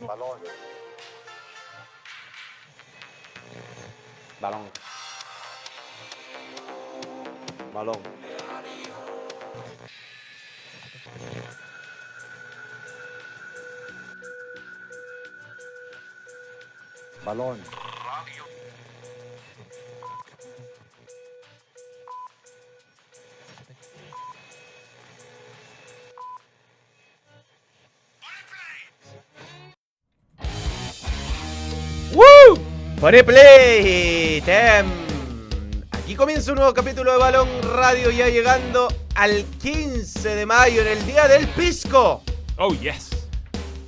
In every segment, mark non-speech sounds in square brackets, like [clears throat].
Balón. Balón. Balón. Balón. Play. Tem. Aquí comienza un nuevo capítulo de Balón Radio ya llegando al 15 de mayo en el día del pisco. Oh, yes.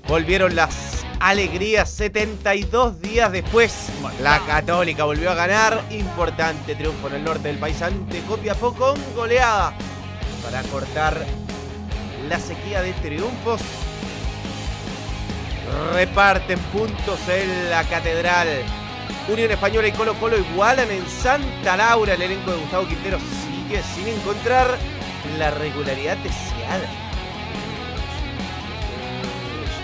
Volvieron las alegrías 72 días después. La Católica volvió a ganar. Importante triunfo en el norte del país ante Copiapó con goleada para cortar la sequía de triunfos. Reparten puntos en la Catedral. Unión Española y Colo Colo igualan en Santa Laura. El elenco de Gustavo Quintero sigue sin encontrar la regularidad deseada.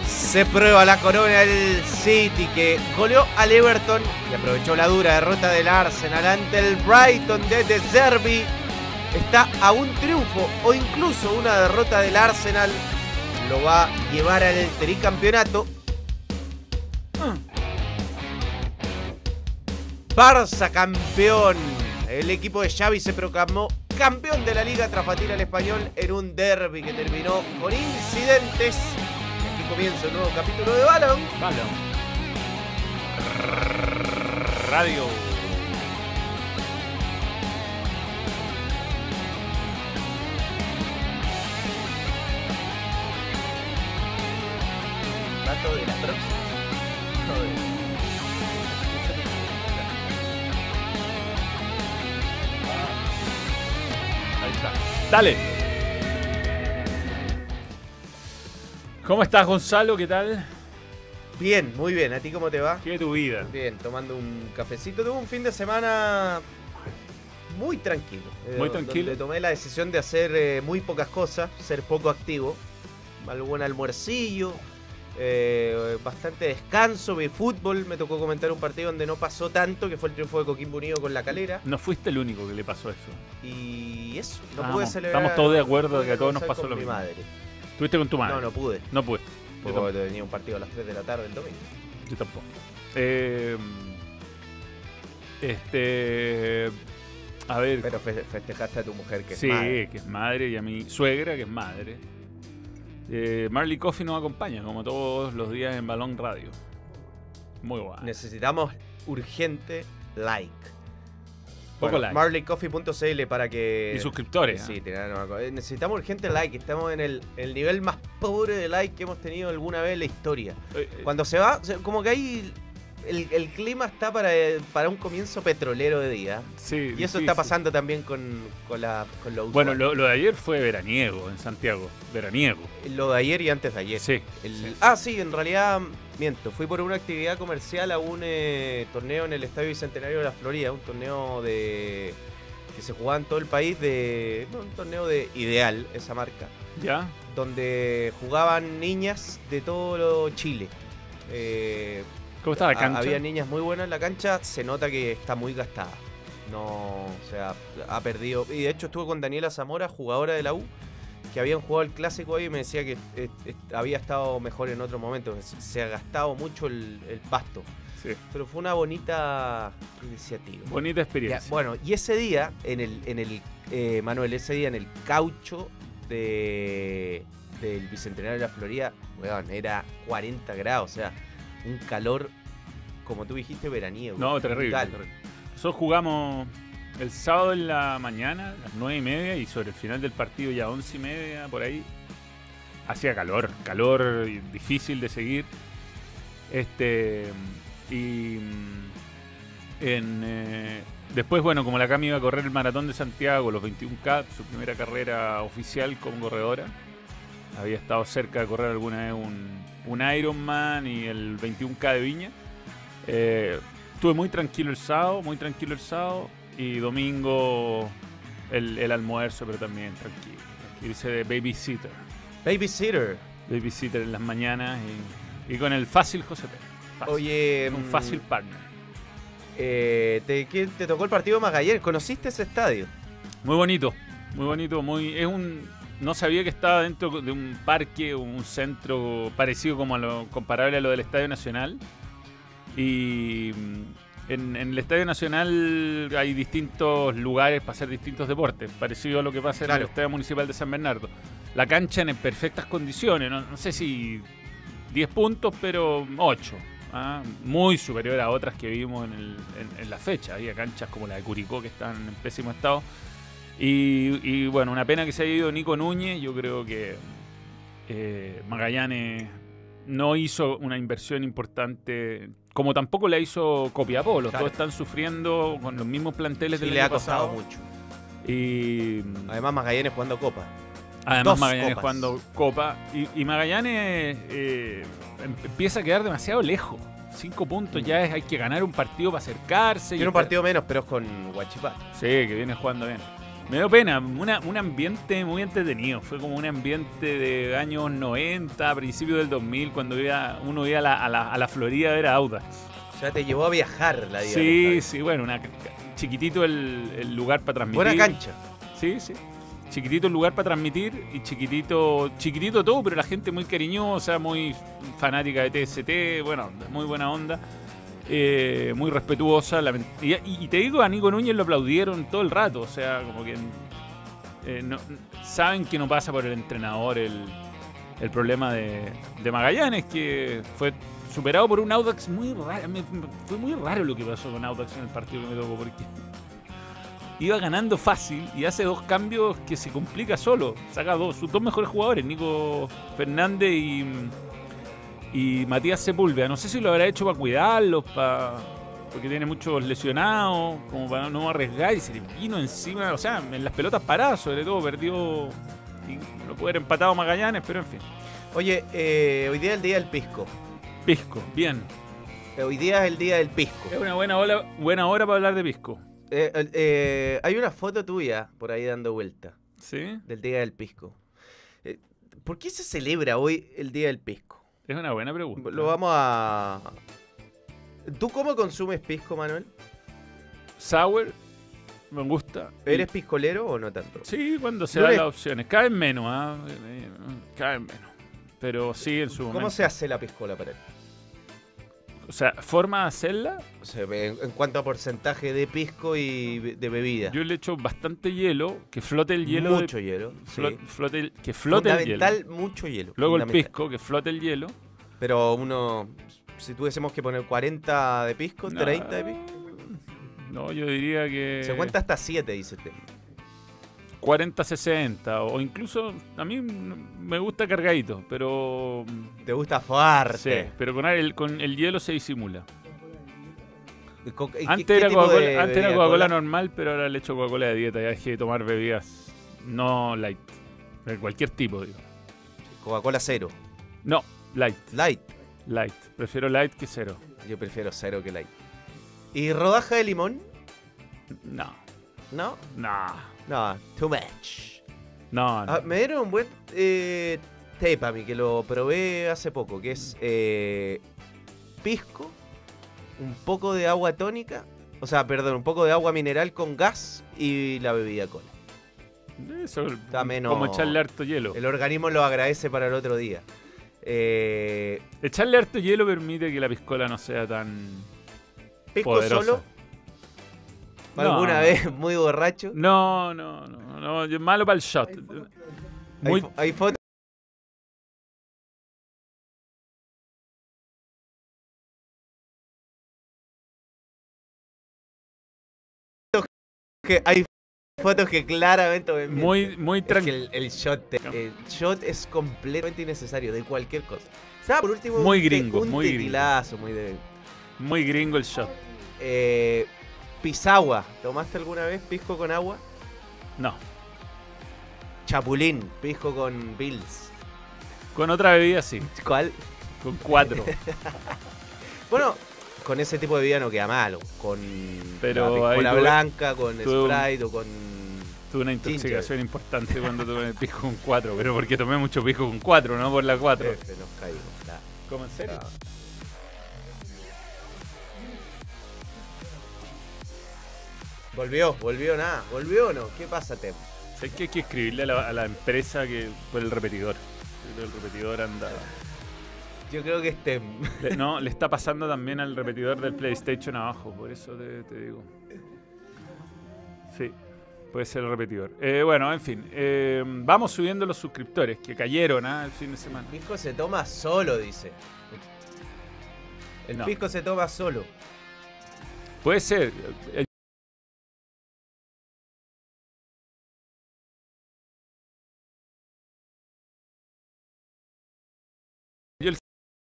Se prueba la corona del City que goleó al Everton y aprovechó la dura derrota del Arsenal ante el Brighton de De Zerbi. Está a un triunfo o incluso una derrota del Arsenal. Lo va a llevar al tricampeonato. Barça campeón. El equipo de Xavi se proclamó campeón de la liga tras batir al español en un derby que terminó con incidentes. Y aquí comienza un nuevo capítulo de Balón. Balón. Radio. Dato de la próxima. Dale. ¿Cómo estás, Gonzalo? ¿Qué tal? Bien, muy bien. ¿A ti cómo te va? ¿Qué es tu vida? Bien, tomando un cafecito. Tuve un fin de semana muy tranquilo. eh, Muy tranquilo. Donde tomé la decisión de hacer eh, muy pocas cosas, ser poco activo. Algún almuercillo, eh, bastante descanso, vi fútbol. Me tocó comentar un partido donde no pasó tanto, que fue el triunfo de Coquimbo Unido con la calera. No fuiste el único que le pasó eso. Y eso, no pude celebrar. estamos todos de acuerdo de que a todos nos pasó con lo mi mismo. madre. ¿Estuviste con tu madre? No, no pude. No pude. Yo tenía un partido a las 3 de la tarde el domingo. Yo tampoco. Eh, este. A ver. Pero fe- festejaste a tu mujer que sí, es madre. que es madre, y a mi suegra, que es madre. Eh, Marley Coffee nos acompaña, como todos los días en Balón Radio. Muy guay. Necesitamos urgente like. Poco Bueno, like. Marleycoffee.cl para que. Y suscriptores. Sí, ¿eh? Eh, necesitamos urgente like. Estamos en el, el nivel más pobre de like que hemos tenido alguna vez en la historia. Cuando se va, como que ahí el, el clima está para, para un comienzo petrolero de día. sí, Y eso está pasando también con, con, la, con lo Bueno, lo, lo de ayer fue veraniego en Santiago. Veraniego. Lo de ayer y antes de ayer. Sí. El-. Ah, sí, en realidad, miento. Fui por una actividad comercial a un eh, torneo en el Estadio Bicentenario de la Florida, un torneo de que se jugaba en todo el país, de no, un torneo de Ideal, esa marca, ¿Ya? donde jugaban niñas de todo Chile. Eh, ¿Cómo está la ha- cancha? Había niñas muy buenas en la cancha, se nota que está muy gastada. No, o sea, ha perdido. Y de hecho estuve con Daniela Zamora, jugadora de la U, que habían jugado el clásico ahí y me decía que eh, eh, había estado mejor en otro momento. Se, ha gastado mucho el, el pasto. Sí. Pero fue una bonita iniciativa. Bonita Ya, experiencia. bueno, y ese día, en el, en el eh, Manuel, ese día en el caucho de, del Bicentenario de la Florida, weón, era 40 grados, o sea, un calor, como tú dijiste, veraniego. no, terrible. Nosotros jugamos el sábado en la mañana, a las 9 y media, y sobre el final del partido ya 11 y media, por ahí. Hacía calor, calor difícil de seguir. Este. Y. mm, En, eh, después, bueno, como la Cami iba a correr el maratón de Santiago, los 21K, su primera carrera oficial como corredora. Había estado cerca de correr alguna vez un, un Ironman y el 21K de Viña. Eh, estuve muy tranquilo el sábado, muy tranquilo el sábado. Y domingo el, el almuerzo, pero también tranquilo. Hice de babysitter. Babysitter. Babysitter en las mañanas Y con el fácil José Pérez. Fácil. Oye, un mm, fácil partner. eh, te, ¿quién te tocó el partido Magallanes? ¿Conociste ese estadio? Muy bonito, muy bonito, muy es un no sabía que estaba dentro de un parque, un centro parecido como a lo comparable a lo del Estadio Nacional. Y mm, en, en el Estadio Nacional hay distintos lugares para hacer distintos deportes, parecido a lo que pasa en Claro. el Estadio Municipal de San Bernardo. La cancha en perfectas condiciones, no, no sé si 10 puntos, pero 8. ¿ah? Muy superior a otras que vimos en, el- en- en la fecha. Había canchas como la de Curicó que están en pésimo estado. Y, y, bueno, una pena que se haya ido Nico Núñez. Yo creo que eh, Magallanes no hizo una inversión importante, como tampoco la hizo Copiapó. Los Claro. dos están sufriendo con los mismos planteles Sí, del le año ha costado pasado. mucho. Y Además, Magallanes jugando Copa. además dos Magallanes copas. jugando Copa. Y, y Magallanes eh, em- empieza a quedar demasiado lejos. Cinco puntos ya es, hay que ganar un partido para acercarse. y Tiene un estar- partido menos, pero es con Huachipato. Sí, que viene jugando bien. Me dio pena, una- un ambiente muy entretenido. Fue como un ambiente de años 90, principios del 2000, cuando iba- uno iba a la, a, la, a la Florida a ver a Audax. O sea, te llevó a viajar la día. Sí, sí, bueno, una, chiquitito el, el lugar para transmitir. Buena cancha. Sí, sí. Chiquitito el lugar para transmitir y chiquitito, chiquitito todo, pero la gente muy cariñosa, muy fanática de TST, bueno, muy buena onda, eh, muy respetuosa. Y, te digo, a Nico Núñez lo aplaudieron todo el rato, o sea, como que eh, saben que no pasa por el entrenador el, el problema de, de Magallanes, que fue superado por un Audax muy raro. me- fue muy raro lo que pasó con Audax en el partido que me tocó, porque [laughs] iba ganando fácil y hace dos cambios que se complica solo. Saca dos, sus dos mejores jugadores, Nico Fernández y, y Matías Sepúlveda. No sé si lo habrá hecho para cuidarlos, para, porque tiene muchos lesionados, como para no arriesgar y se le vino encima, o sea, en las pelotas paradas, sobre todo, perdió no puede haber empatado Magallanes, pero en fin. Oye, eh, hoy día es el día del pisco. Pisco, bien. Eh, Hoy día es el día del pisco. Es una buena hora, buena hora para hablar de Pisco. Eh, hay una foto tuya por ahí dando vuelta ¿Sí? del día del pisco. ¿Por qué se celebra hoy el día del pisco? Es una buena pregunta. Lo vamos a. ¿Tú cómo consumes pisco, Manuel? Sour, me gusta. ¿Eres piscolero o no tanto? Sí, cuando se No dan eres- las opciones. Vez menos, ¿ah? Eh, vez menos. Pero sí, en su ¿Cómo momento. se hace la piscola para él? O sea, forma de hacerla, O sea, en, cuanto a porcentaje de pisco y de bebida. yo le echo bastante hielo, que flote el hielo. de- mucho hielo. sí. flo- flote el- que flote el hielo. Fundamental, mucho hielo. Luego el pisco, que flote el hielo. Pero uno, si tuviésemos que poner 40 de pisco, 30 de pisco. No, yo diría que. Se cuenta hasta 7, dice usted. 40-60. O incluso, a mí me gusta cargadito, pero. Te gusta fuerte. Sí, pero con el, con el hielo se disimula. ¿Y co- y qué- Antes qué era tipo Coca-Cola de antes era? Coca-Cola ¿Cola? normal, pero ahora le echo Coca-Cola de dieta. Ya dejé de tomar bebidas no light. De cualquier tipo, digo. Coca-Cola cero. No, light. Light. Light. Prefiero light que cero. Yo prefiero cero que light. ¿Y rodaja de limón? No, No. no, No, too much. no. no. Ah, me dieron un buen eh, té para mí, que lo probé hace poco, que es eh, pisco, un poco de agua tónica, o sea, perdón, un poco de agua mineral con gas y la bebida cola. Eso, Está menos- como echarle harto hielo. El organismo lo agradece para el otro día. Eh, Echarle harto hielo permite que la piscola no sea tan pisco poderosa. solo. Alguna vez [laughs] muy borracho. No, no, no, no, malo para el shot. Hay, Muy, fo- hay fotos que hay fotos que claramente me muy, muy Es que tranquilo. el, el shot te- el shot es completamente innecesario de cualquier cosa. O sea, por último Muy gringo, un muy gringo. muy de Muy gringo el shot. eh, pisagua. ¿Tomaste alguna vez pisco con agua? No. Chapulín, pisco con Bills. Con otra bebida sí. ¿Cuál? Con cuatro. [laughs] Bueno, con ese tipo de bebida no queda malo. Con Pero la tuve- blanca, con tuve un- Sprite o con... Tuve una intoxicación importante cuando tomé el pisco con cuatro. Pero porque tomé mucho pisco con cuatro, no por la cuatro. F, nos caímos. la- ¿Cómo en serio? Volvió, volvió nada, volvió o no, ¿qué pasa, Tem? Sé que hay que escribirle a la, a la empresa que por el repetidor. Yo creo que el repetidor anda. Yo creo que es Tem. Le- no, [laughs] le está pasando también al repetidor del PlayStation abajo, por eso te, te digo. Sí, puede ser el repetidor. Eh, bueno, en fin, eh, vamos subiendo los suscriptores que cayeron ¿ah? el fin de semana. El pisco se toma solo, dice. El No. pisco se toma solo. Puede ser.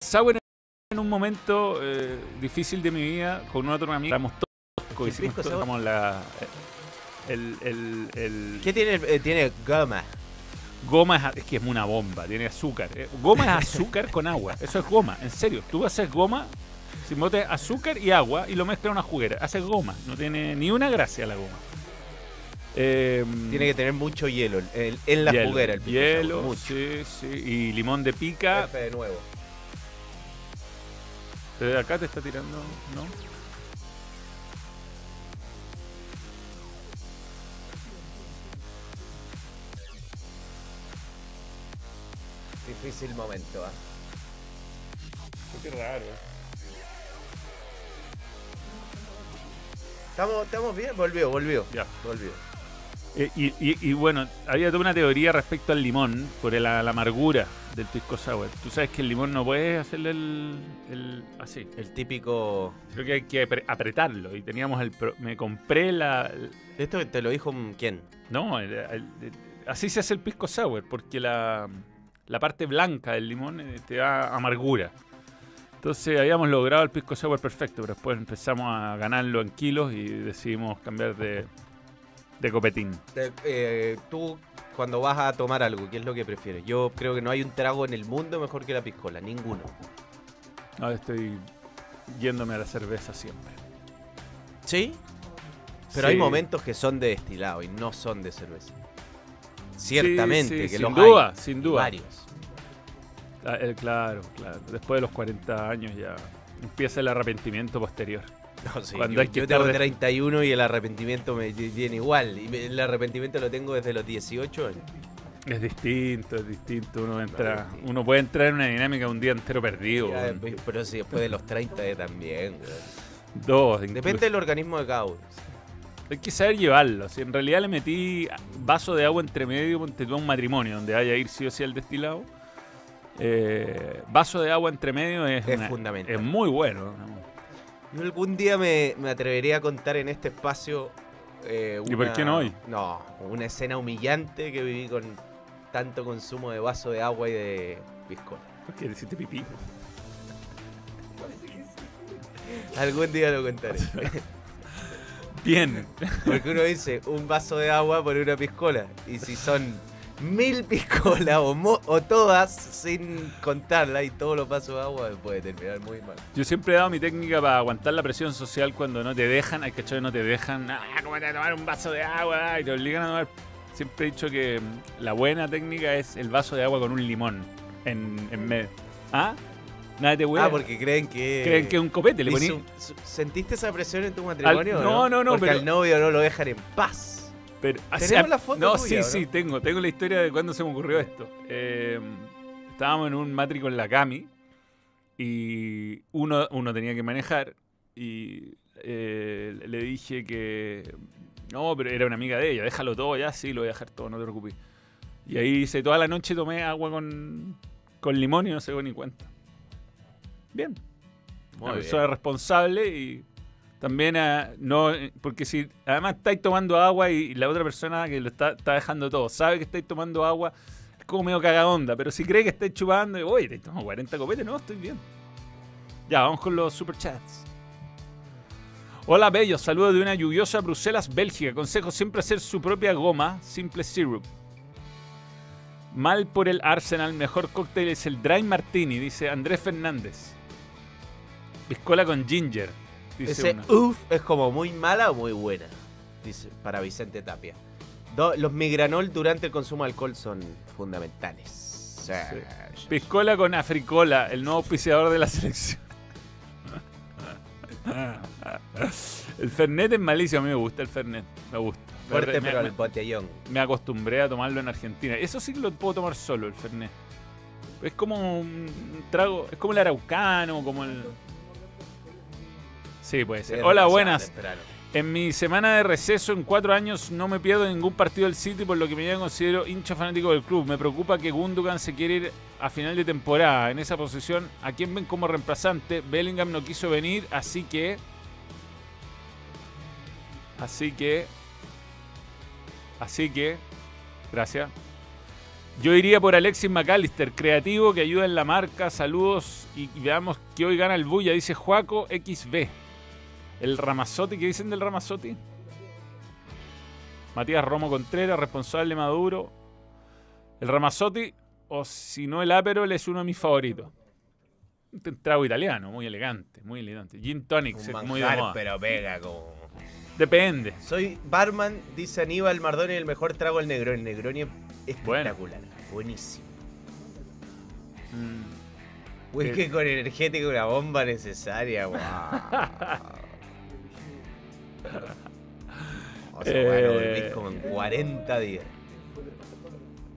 Sour en un momento eh, difícil de mi vida con otro amigo. Éramos todos, ¿El hicimos todo- la, el, el, el- ¿Qué tiene? Eh, tiene goma. Goma es, es que es una bomba, tiene azúcar. eh. Goma es azúcar con agua. Eso es goma, en serio. Tú haces goma, si botes azúcar y agua y lo mezclas en una juguera. Haces goma. No tiene ni una gracia la goma. Eh, Tiene que tener mucho hielo en, en la hielo, juguera el pisco Hielo, sí, sí. Y limón de pica. F de nuevo. Desde acá te está tirando, ¿no? Difícil momento, ¿ah? Qué raro. ¿Estamos, ¿Estamos bien? Volvió, volvió. Ya. Volvió. Eh, y, y- y bueno, había toda una teoría respecto al limón, por el- la, la amargura del pisco sour. Tú sabes que el limón no puedes hacerle el, el- así. El típico. Creo que hay que apre- apretarlo. Y teníamos el. pro- me compré la. ¿Esto te lo dijo quién? no, el- el- el- así se hace el pisco sour, porque la, la parte blanca del limón eh, te da amargura. Entonces habíamos logrado el pisco sour perfecto, pero después empezamos a ganarlo en kilos y decidimos cambiar de, de copetín. Eh, tú, cuando vas a tomar algo, ¿qué es lo que prefieres? Yo creo que no hay un trago en el mundo mejor que la piscola, ninguno. Ahora estoy yéndome a la cerveza siempre. ¿Sí? Pero hay momentos que son de destilado y no son de cerveza. Ciertamente Sí, sí, que sin los duda, hay. sin duda. Varios. Ah, eh, claro, claro. Después de los 40 años ya empieza el arrepentimiento posterior. [laughs] No, sí, Cuando yo, hay que yo tengo de- 31 y el arrepentimiento me viene igual. Y el arrepentimiento lo tengo desde los 18 años. Es distinto, es distinto. Uno entra, uno puede entrar en una dinámica un día entero perdido. Ya, pero sí, después de los 30 eh, también. Dos, incluso. Depende del organismo de cada uno. Hay que saber llevarlo. Si en realidad le metí vaso de agua entre medio, ponte tú a un matrimonio donde vaya a ir sí o sí al destilado. eh, vaso de agua entre medio es, Es una- fundamental. es muy bueno. ¿no? Yo algún día me, me atrevería a contar en este espacio. eh, ¿Y por qué no hoy? No, una escena humillante que viví con tanto consumo de vaso de agua y de piscola. ¿Por qué hiciste pipí? Algún día lo contaré. Bien. Porque uno dice un vaso de agua por una piscola. Y si son mil piscolas o, mo- o todas sin contarla y todos los vasos de agua, puede terminar muy mal. Yo siempre he dado mi técnica para aguantar la presión social cuando no te dejan, hay que no te dejan, ah, ¿cómo te a tomar un vaso de agua? Y te obligan a tomar. Siempre he dicho que mm, la buena técnica es el vaso de agua con un limón en, en medio. ¿Ah? Nada te Ah, huele. porque creen que. Creen que es un copete, le ¿Y poní. su- su- ¿Sentiste esa presión en tu matrimonio? Al- no, no, no, Porque pero- al novio no lo dejan en paz. Pero, o ¿Tenemos sea, la foto No, tuya, sí, o no? sí, tengo. Tengo la historia de cuándo se me ocurrió esto. Eh, estábamos en un matri con la Cami y uno, uno tenía que manejar y eh, le dije que... No, pero era una amiga de ella, déjalo todo ya, sí, lo voy a dejar todo, no te preocupes. Y ahí hice toda la noche tomé agua con, con limón y no se dio ni cuenta. Bien. Muy una bien. persona responsable y también ah, no porque si además estáis tomando agua y la otra persona que lo está, está dejando todo sabe que estáis tomando agua es como medio cagadonda pero si cree que estáis chupando oye te tomo 40 copetes no estoy bien ya vamos con los superchats Hola bellos, saludos de una lluviosa Bruselas, Bélgica. Consejo siempre hacer su propia goma, simple syrup. Mal por el Arsenal, mejor cóctel es el Dry Martini, dice Andrés Fernández. Piscola con ginger, dice Ese uff es como muy mala o muy buena, dice para Vicente Tapia. Do- los migranol durante el consumo de alcohol son fundamentales. Sí. Piscola con Africola, el nuevo auspiciador de la selección. El Fernet es malísimo, a mí me gusta el Fernet, me gusta. Fuerte, me, pero me- el botellón. me acostumbré a tomarlo en Argentina. Eso sí que lo puedo tomar solo, el Fernet. Es como un trago, es como el araucano, como el... Sí, puede ser. Hola, buenas. temprano. En mi semana de receso en cuatro años no me pierdo ningún partido del City, por lo que me considero hincha fanático del club. Me preocupa que Gundogan se quiere ir a final de temporada. En esa posición, ¿a quién ven como reemplazante? Bellingham no quiso venir, así que... Así que... Así que... Gracias. Yo iría por Alexis McAllister, creativo que ayuda en la marca. Saludos y y veamos que hoy gana el Bulla, dice Juaco XB. El Ramazotti, ¿qué dicen del Ramazotti? Matías Romo Contreras, responsable Maduro. El Ramazotti, o si no el Aperol, es uno de mis favoritos. Un trago italiano, muy elegante, muy elegante. Gin Tonic, Un es muy de moda. pero pega como... Depende. Soy barman, dice Aníbal Mardoni, el mejor trago el Negroni. El Negroni es espectacular. Buenísimo. Mm, Whisky Eh. con energético, una bomba necesaria. Wow. [laughs] O sea, Eh. bueno, volvís como en 40 días.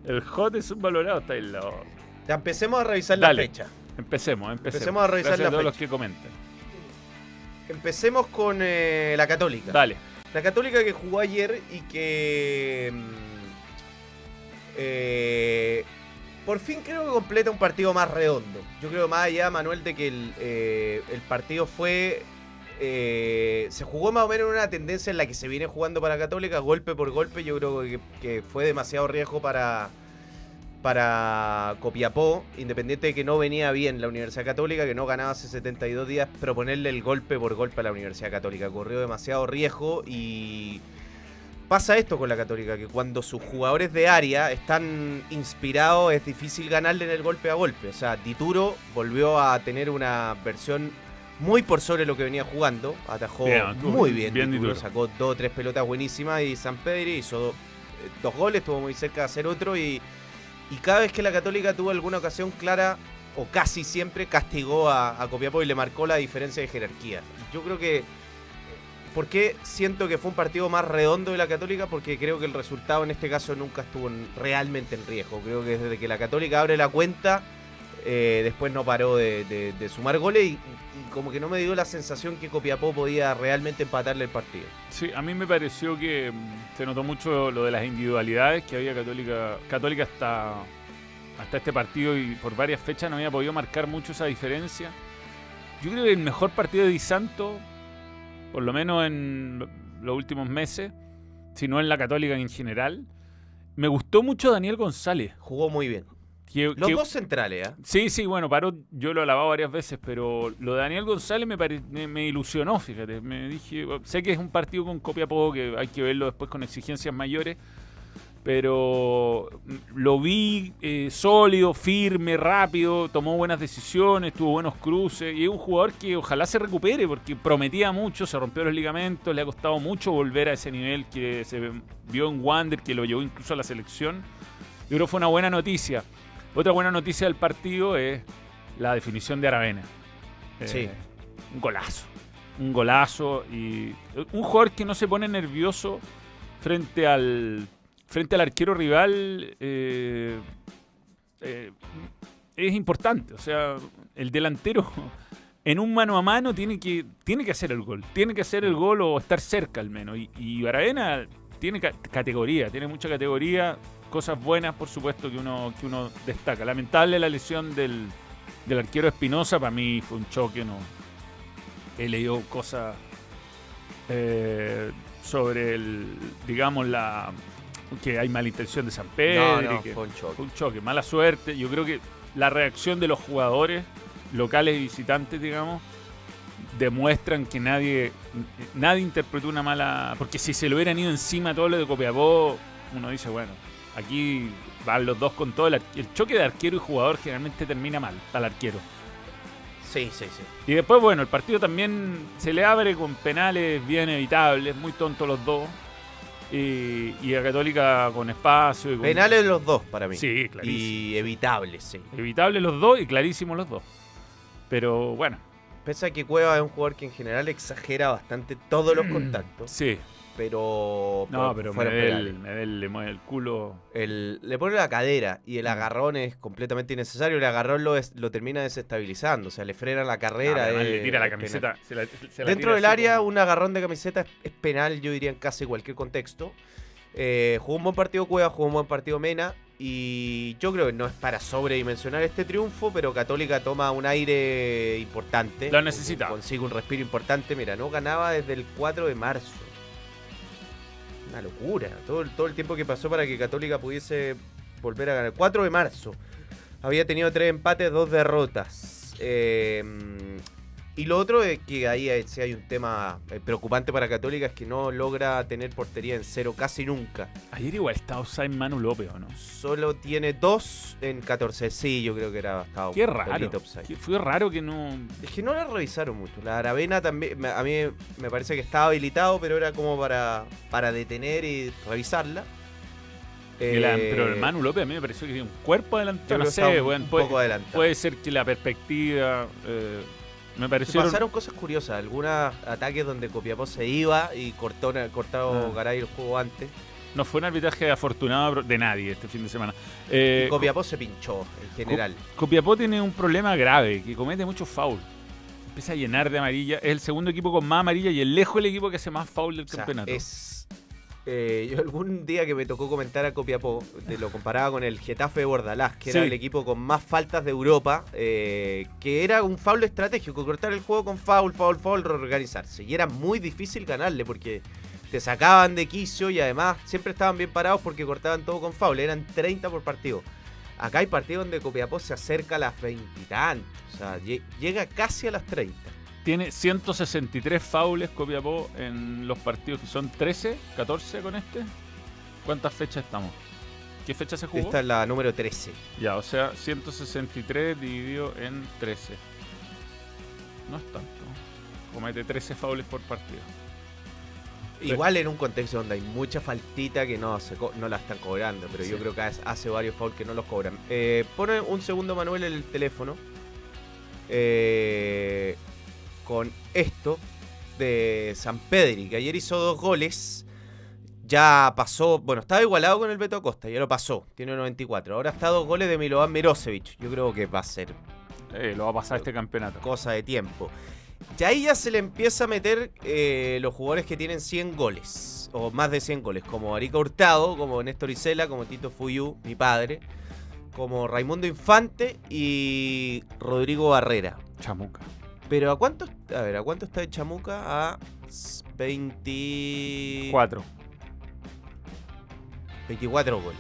El hot es un valorado, está ahí loco. Ya empecemos a revisar Dale. la fecha. Empecemos, empecemos. Empecemos a revisar Gracias la a todos fecha. los que comentan. Empecemos con eh, la Católica. Dale. La Católica que jugó ayer y que. mm, eh, por fin creo que completa un partido más redondo. Yo creo más allá, Manuel, de que el, eh, el partido fue. Eh, se jugó más o menos en una tendencia en la que se viene jugando para Católica, golpe por golpe. Yo creo que, fue demasiado riesgo para, para Copiapó, independiente de que no venía bien la Universidad Católica, que no ganaba hace 72 días, proponerle el golpe por golpe a la Universidad Católica. Corrió demasiado riesgo y pasa esto con la Católica, que cuando sus jugadores de área están inspirados es difícil ganarle en el golpe a golpe. O sea, Dituro volvió a tener una versión muy por sobre lo que venía jugando, atajó Bien, muy bien, sacó dos o tres pelotas buenísimas y San Pedro hizo do- eh, dos goles, estuvo muy cerca de hacer otro y, y cada vez que la Católica tuvo alguna ocasión clara, o casi siempre, castigó a, a Copiapó y le marcó la diferencia de jerarquía. Yo creo que... ¿Por qué siento que fue un partido más redondo de la Católica? Porque creo que el resultado en este caso nunca estuvo en- realmente en riesgo. Creo que desde que la Católica abre la cuenta, eh, después no paró de, de- de sumar goles y, y como que no me dio la sensación que Copiapó podía realmente empatarle el partido. Sí, a mí me pareció que mm, se notó mucho lo de las individualidades que había Católica. Católica hasta, hasta este partido y por varias fechas no había podido marcar mucho esa diferencia. Yo creo que el mejor partido de Di Santo, por lo menos en los últimos meses, si no en la Católica en general, me gustó mucho Daniel González. Jugó muy bien. Que- Los que- dos centrales, ¿ah? Sí, sí, bueno, paró, yo lo he alabado varias veces, pero lo de Daniel González me, pare- me, me ilusionó, fíjate. Me dije, sé que es un partido con Copiapó, que hay que verlo después con exigencias mayores, pero lo vi eh, sólido, firme, rápido, tomó buenas decisiones, tuvo buenos cruces, y es un jugador que ojalá se recupere, porque prometía mucho, se rompió los ligamentos, le ha costado mucho volver a ese nivel que se vio en Wander, que lo llevó incluso a la selección. Yo creo que fue una buena noticia. Otra buena noticia del partido es la definición de Aravena. Eh, Sí. Un golazo. Un golazo y un jugador que no se pone nervioso frente al frente al arquero rival eh, eh, es importante. O sea, el delantero en un mano a mano tiene que, tiene que hacer el gol. Tiene que hacer el gol o estar cerca al menos. Y, y Aravena tiene ca- categoría, tiene mucha categoría. Cosas buenas, por supuesto, que uno, que uno destaca. Lamentable la lesión del, del arquero Espinosa. Para mí fue un choque. No, he leído cosas eh, sobre el, digamos, la que hay mala intención de San Pedro. no, y no, que- fue un choque. fue un choque, mala suerte. Yo creo que la reacción de los jugadores, locales y visitantes, digamos, demuestran que nadie, nadie interpretó una mala. Porque si se lo hubieran ido encima todo lo de Copiapó, uno dice, bueno, aquí van los dos con todo. El, el choque de arquero y jugador generalmente termina mal al arquero. Sí, sí, sí. Y después, bueno, el partido también se le abre con penales bien evitables, muy tontos los dos. Y, y a Católica con espacio. Y con- Penales los dos para mí. Sí, clarísimo. Y evitables, sí. Evitables los dos y clarísimos los dos. Pero bueno, Pese a que Cueva es un jugador que en general exagera bastante todos los contactos, sí. Pero, No, pero Medel. Medel le mueve el culo. El- le pone la cadera y el Mm. agarrón es completamente innecesario. El agarrón lo, es- lo termina desestabilizando, o sea, le frena la Ah, carrera. además le tira la camiseta. se la- se la Dentro tira del área, como- un agarrón de camiseta es, es penal, yo diría en casi cualquier contexto. Eh, jugó un buen partido Cueva, jugó un buen partido Mena. Y yo creo que no es para sobredimensionar este triunfo, pero Católica toma un aire importante. Lo necesita. Consigue un respiro importante. Mira, no ganaba desde el 4 de marzo. Una locura. Todo, todo el tiempo que pasó para que Católica pudiese volver a ganar. 4 de marzo. Había tenido tres empates, dos derrotas. Eh, y lo otro es que ahí sí hay un tema eh, preocupante para Católica, es que no logra tener portería en cero casi nunca. Ayer igual estaba offside Manu López, ¿o no? Solo tiene dos en 14. Sí, yo creo que era estaba Qué raro. Qué- Fue raro que no. Es que no la revisaron mucho. La Aravena también, a mí me parece que estaba habilitado, pero era como para, para detener y revisarla. la- Eh, pero el Manu López a mí me pareció que tiene un cuerpo adelantado. No sé, un, un puede, poco adelantado. puede ser que la perspectiva. eh, me pareció. pasaron cosas curiosas, algunos ataques donde Copiapó se iba y cortó cortado Ah. Garay el juego antes. No fue un arbitraje afortunado de nadie este fin de semana. Eh, y Copiapó se pinchó en general. Copiapó tiene un problema grave, que comete muchos fouls. Empieza a llenar de amarilla. Es el segundo equipo con más amarilla y el lejos el equipo que hace más foul del O sea, campeonato. es. Eh, yo algún día que me tocó comentar a Copiapó, te lo comparaba con el Getafe de Bordalás, que era el equipo con más faltas de Europa, eh, que era un foul estratégico, cortar el juego con foul, foul, foul, reorganizarse. Y era muy difícil ganarle porque te sacaban de quicio y además siempre estaban bien parados porque cortaban todo con foul, eran 30 por partido. Acá hay partidos donde Copiapó se acerca a las 20 y tantos, o sea, lle- llega casi a las 30. Tiene 163 faules Copiapó en los partidos que son 13, 14 con este. ¿Cuántas fechas estamos? ¿Qué fecha se jugó? Esta es la número 13. Ya, o sea, 163 dividido en 13. No es tanto. Comete 13 faules por partido. Igual en un contexto donde hay mucha faltita que no, se co- no la están cobrando, pero yo creo que hace- hace varios fouls que no los cobran. Eh, pone un segundo Manuel el teléfono eh, con esto de San Pedri, que ayer hizo dos goles. Ya pasó, bueno, estaba igualado con el Beto Acosta, ya lo pasó, tiene 94. Ahora está a dos goles de Milovan Mirosevic. Yo creo que va a ser Eh, lo va a pasar este campeonato. cosa de tiempo. Y ahí ya se le empieza a meter eh, los jugadores que tienen 100 goles, o más de 100 goles, como Arica Hurtado, como Néstor Isela, como Tito Fuyú, mi padre, como Raimundo Infante y Rodrigo Barrera. Chamuca. Pero ¿a cuánto, a ver, ¿a cuánto está de Chamuca? A 20... 4. 24 goles.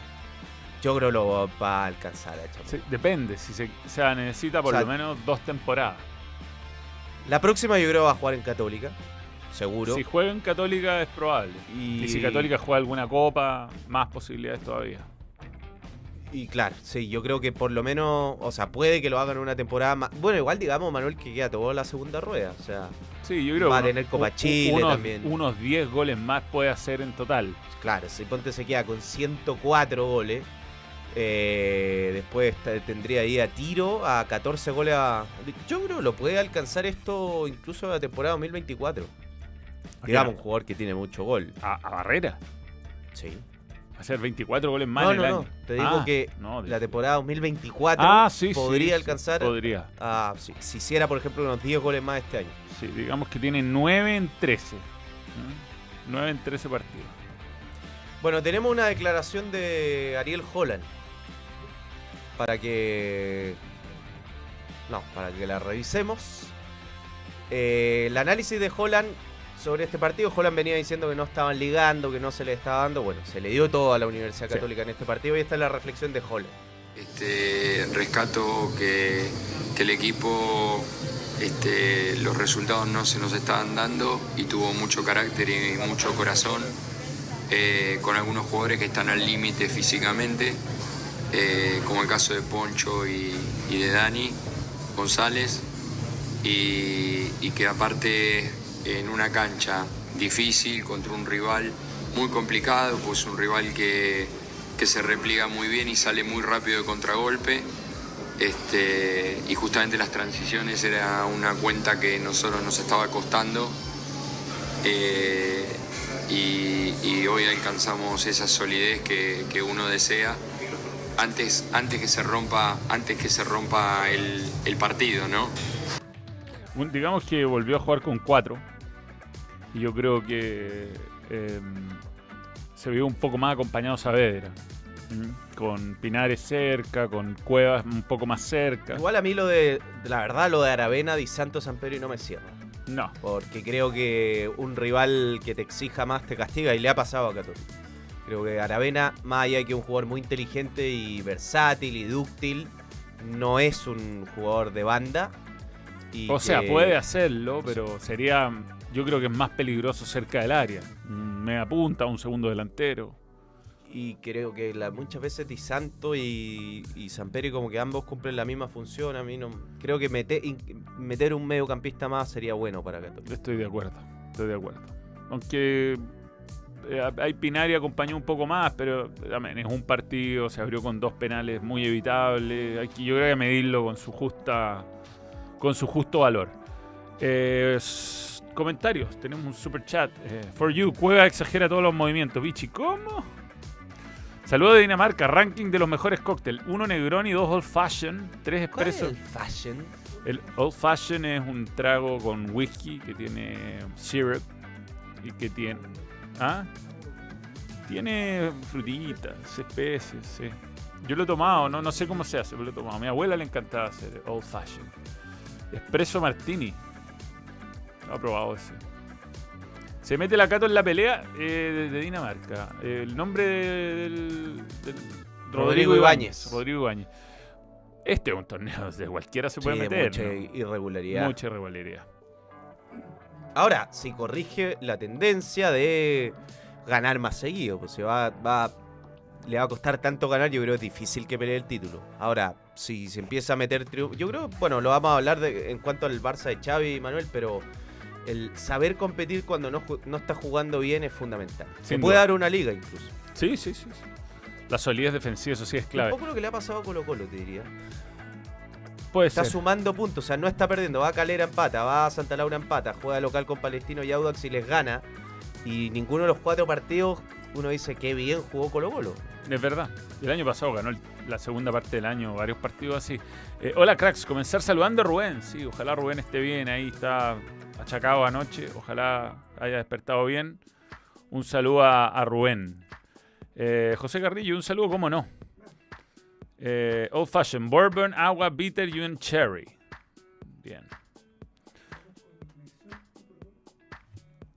Yo creo lo va a alcanzar a Chamuca. Sí, depende, si se, o sea, necesita por O sea, lo menos dos temporadas. La próxima yo creo va a jugar en Católica, seguro. Si juega en Católica es probable. y... Y si Católica juega alguna copa, más posibilidades todavía. Y claro, sí, yo creo que por lo menos, o sea, puede que lo hagan una temporada más. Bueno, igual digamos, Manuel, que queda toda la segunda rueda. O sea, Sí, yo creo Va a tener Copa Chile unos, también. Unos 10 goles más puede hacer en total. claro, si Ponte se queda con 104 goles, eh, después tendría ahí a tiro a 14 goles a. Yo creo que lo puede alcanzar esto incluso la temporada 2024. Digamos, un jugador que tiene mucho gol. A, a Barrera. Sí. Hacer 24 goles más No, en el no, no. año. Te digo Ah, que no, la temporada 2024 Ah, sí, sí, podría sí, alcanzar Podría. a. Si, si hiciera, por ejemplo, unos 10 goles más este año. Sí, digamos que tiene 9 en 13. 9 en 13 partidos. Bueno, tenemos una declaración de Ariel Holland. Para que. No, para que la revisemos. Eh, el análisis de Holland sobre este partido. Holland venía diciendo que no estaban ligando, que no se le estaba dando. Bueno, se le dio todo a la Universidad Sí. Católica en este partido y esta es la reflexión de Holland. Este, rescato que, que el equipo, este, los resultados no se nos estaban dando y tuvo mucho carácter y mucho corazón, eh, con algunos jugadores que están al límite físicamente, eh, como el caso de Poncho y, y de Dani González, y, y que aparte en una cancha difícil contra un rival muy complicado, pues un rival que, que se repliega muy bien y sale muy rápido de contragolpe. Este, y justamente las transiciones era una cuenta que nosotros nos estaba costando. Eh, y, hoy alcanzamos esa solidez que, que uno desea antes, antes que se rompa, antes que se rompa el partido, ¿no? Un- digamos que volvió a jugar con cuatro. Y yo creo que eh, se vio un poco más acompañado Saavedra. ¿Mm? Con Pinares cerca, con Cuevas un poco más cerca. Igual a mí lo de, la verdad, lo de Aravena, Di Santo, San Pedro y no me cierra. No. Porque creo que un rival que te exija más te castiga y le ha pasado a Católica. Creo que Aravena, más allá de que es un jugador muy inteligente y versátil y dúctil, no es un jugador de banda. Y O sea, puede hacerlo, pero sería. Yo creo que es más peligroso cerca del área. Un Media punta, un segundo delantero. Y creo que la- muchas veces Di Santo y, y Samperi como que ambos cumplen la misma función. A mí no creo que meter, un mediocampista más sería bueno para Católica. Estoy de acuerdo. Estoy de acuerdo. Aunque eh, ahí Pinari acompañó un poco más, pero también es un partido, se abrió con dos penales muy evitables. Hay que, yo creo que medirlo con su justa. Con su justo valor. Eh, comentarios, tenemos un super chat. Eh, for you, Cueva exagera todos los movimientos. Bichi, ¿cómo? Saludos de Dinamarca, ranking de los mejores cócteles. Uno Negroni, dos Old Fashion, tres ¿Cuál es Espresso. el fashion? El Old Fashion es un trago con whisky que tiene syrup y que tiene. ¿Ah? Tiene frutitas, especies, sí. Yo lo he tomado, no, no sé cómo se hace, pero lo he tomado. A mi abuela le encantaba hacer Old Fashion. Espresso Martini. No he probado ese. Se mete la Cato en la pelea eh, de, Dinamarca. El nombre del, del- Rodrigo Ibáñez. Rodrigo Ibáñez. Este es un torneo [laughs] de cualquiera se puede Sí, meter. mucha ¿no? irregularidad. Mucha irregularidad. Ahora, si corrige la tendencia de ganar más seguido, pues se va, va, le va a costar tanto ganar, yo creo que es difícil que pelee el título. Ahora, si se empieza a meter triunfo, yo creo, bueno, lo vamos a hablar de- en cuanto al Barça de Xavi y Manuel, pero el saber competir cuando no, no está jugando bien es fundamental. Se puede dar una liga incluso. Sí, sí, sí. sí. La solidez defensiva, eso sí es Un clave. poco lo que le ha pasado a Colo Colo, te diría. Puede Está ser. sumando puntos, o sea, no está perdiendo. Va a Calera empata, va a Santa Laura empata, juega local con Palestino y Audax y les gana. Y ninguno de los cuatro partidos uno dice qué bien jugó Colo Colo. Es verdad. El año pasado ganó la segunda parte del año, varios partidos así. Eh, hola, cracks. Comenzar saludando a Rubén. Sí, ojalá Rubén esté bien. Ahí está achacado anoche. Ojalá haya despertado bien. Un saludo a, Rubén. Eh, José Carrillo, un saludo, ¿cómo no? Eh, old Fashion, Bourbon, Agua, Bitter y un Cherry. Bien.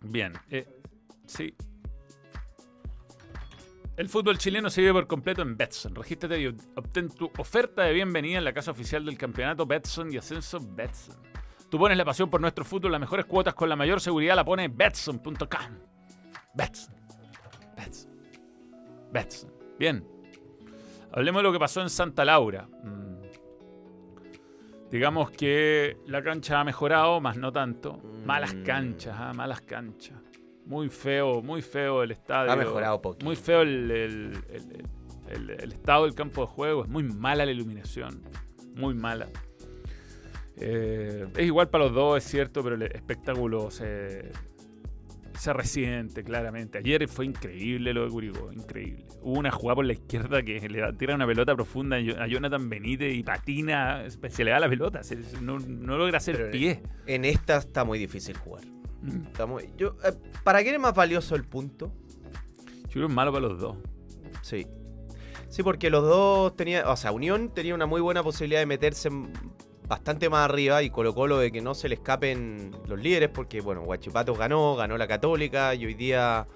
Bien. sí. El fútbol chileno se vive por completo en Betson. Regístrate y obtén tu oferta de bienvenida en la casa oficial del campeonato Betson y Ascenso Betson. Tú pones la pasión por nuestro fútbol, las mejores cuotas con la mayor seguridad la pone Betson.com. Betson. Betson. Betson. Bien. Hablemos de lo que pasó en Santa Laura. Mm. Digamos que la cancha ha mejorado, más no tanto. Malas Mm. canchas, ah, malas canchas. Muy feo, muy feo el estadio. Ha mejorado poquito. Muy feo el, el- el- el- el estado del campo de juego. Es muy mala la iluminación. Muy mala. Eh, es igual para los dos, es cierto, pero el espectáculo se, se resiente claramente. Ayer fue increíble lo de Curicó, increíble. Hubo una jugada por la izquierda que le tira una pelota profunda a Jo- a Jonathan Benítez y patina, se le da la pelota, se- se- no, no logra hacer Pero- pie. En esta está muy difícil jugar. Mm. Está muy- yo, eh, ¿Para quién es más valioso el punto? Yo creo que es malo para los dos. Sí. Sí, porque los dos tenían. O sea, Unión tenía una muy buena posibilidad de meterse bastante más arriba y Colo Colo de que no se le escapen los líderes, porque bueno, Guachipato ganó, ganó la Católica y hoy día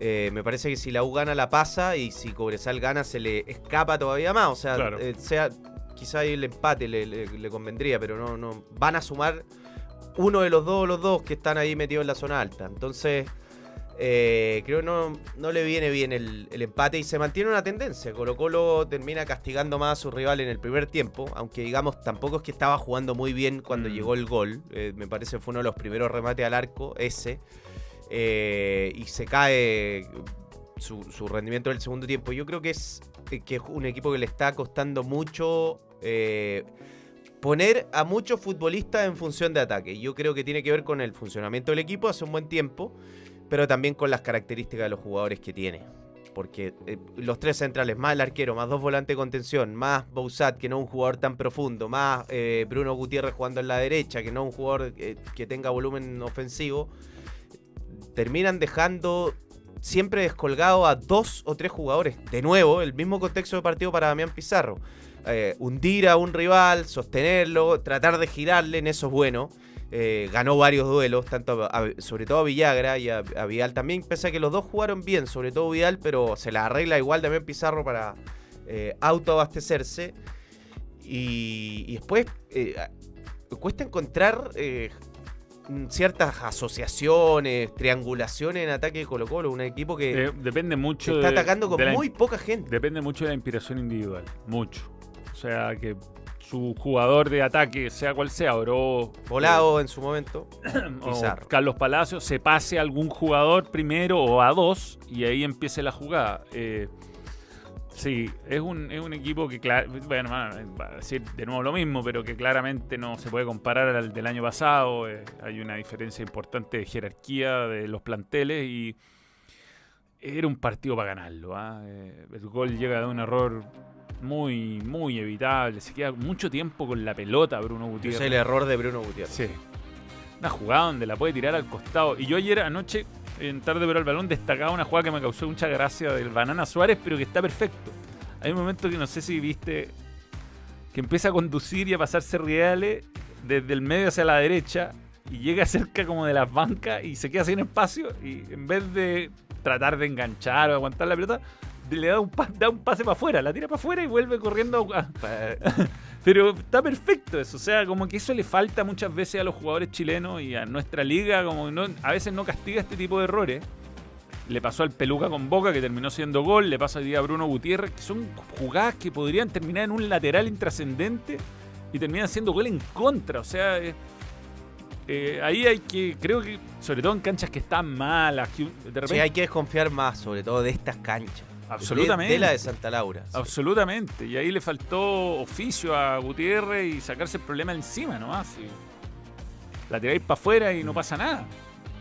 eh, me parece que si la U gana la pasa y si Cobresal gana se le escapa todavía más. O sea, Claro. eh, sea quizá el empate le, le- le convendría, pero no, no. Van a sumar uno de los dos o los dos que están ahí metidos en la zona alta. Entonces. Eh, creo que no, no le viene bien el, el empate y se mantiene una tendencia. Colo Colo termina castigando más a su rival en el primer tiempo, aunque digamos tampoco es que estaba jugando muy bien cuando Mm. llegó el gol. Eh, me parece que fue uno de los primeros remates al arco, ese. eh, y se cae su, su rendimiento del segundo tiempo. Yo creo que es, que es un equipo que le está costando mucho eh, poner a muchos futbolistas en función de ataque. Yo creo que tiene que ver con el funcionamiento del equipo hace un buen tiempo, pero también con las características de los jugadores que tiene. Porque eh, los tres centrales, más el arquero, más dos volantes de contención, más Bousat, que no es un jugador tan profundo, más eh, Bruno Gutiérrez jugando en la derecha, que no es un jugador eh, que tenga volumen ofensivo, terminan dejando siempre descolgado a dos o tres jugadores. De nuevo, el mismo contexto de partido para Damián Pizarro. Eh, hundir a un rival, sostenerlo, tratar de girarle, en eso es bueno. Eh, ganó varios duelos, tanto a- a- sobre todo a Villagra y a, a Vidal también, pese a que los dos jugaron bien, sobre todo Vidal, pero se la arregla igual Damián Pizarro para eh, autoabastecerse. Y, y después cuesta encontrar ciertas asociaciones, triangulaciones en ataque de Colo Colo, un equipo que Eh, depende mucho está de- atacando con de muy poca gente. Depende mucho de la inspiración individual, mucho. O sea, que su jugador de ataque, sea cual sea, Oro Volado en su momento. [clears throat] o. Carlos Palacios, se pase a algún jugador primero o a dos y ahí empiece la jugada. Eh, sí, es un, es un equipo que, bueno, va a decir de nuevo lo mismo, pero que claramente no se puede comparar al del año pasado. eh, hay una diferencia importante de jerarquía de los planteles y era un partido para ganarlo. ¿ah? Eh, el gol llega de un error muy, muy evitable. Se queda mucho tiempo con la pelota Bruno Ese Gutiérrez. es el error de Bruno Gutiérrez. Sí. Una jugada donde la puede tirar al costado. Y yo ayer anoche, en tarde pero el balón, destacaba una jugada que me causó mucha gracia del Banana Suárez, pero que está perfecto. Hay un momento que no sé si viste que empieza a conducir y a pasarse reales desde el medio hacia la derecha y llega cerca como de las bancas y se queda sin espacio y en vez de tratar de enganchar o aguantar la pelota, le da un, pa- da un pase para afuera, la tira para afuera y vuelve corriendo a, pero está perfecto eso, o sea, como que eso le falta muchas veces a los jugadores chilenos y a nuestra liga, como no, a veces no castiga este tipo de errores. Le pasó al Peluca con Boca, que terminó siendo gol, le pasa hoy día a Bruno Gutiérrez, que son jugadas que podrían terminar en un lateral intrascendente y terminan siendo gol en contra, o sea, eh, eh, ahí hay que, creo que, sobre todo en canchas que están malas, que de repente... Sí, hay que desconfiar más, sobre todo de estas canchas. Absolutamente. De, de la de Santa Laura. Absolutamente. Y ahí le faltó oficio a Gutiérrez y sacarse el problema encima nomás. La tiráis para afuera y no Mm. pasa nada.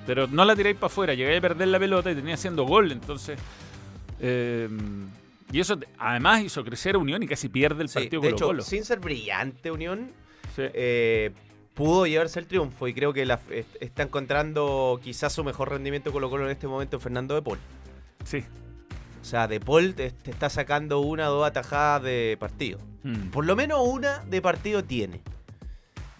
Pero no la tiráis para afuera, llegáis a perder la pelota y tenía haciendo gol. Entonces. eh, y eso además hizo crecer a Unión y casi pierde el Sí, partido de Colo hecho, Colo. sin ser brillante Unión, Sí. eh, pudo llevarse el triunfo y creo que la- est- está encontrando quizás su mejor rendimiento Colo Colo en este momento Fernando De Paul. Sí. O sea, De Paul te, te está sacando una o dos atajadas de partido. Mm. Por lo menos una de partido tiene.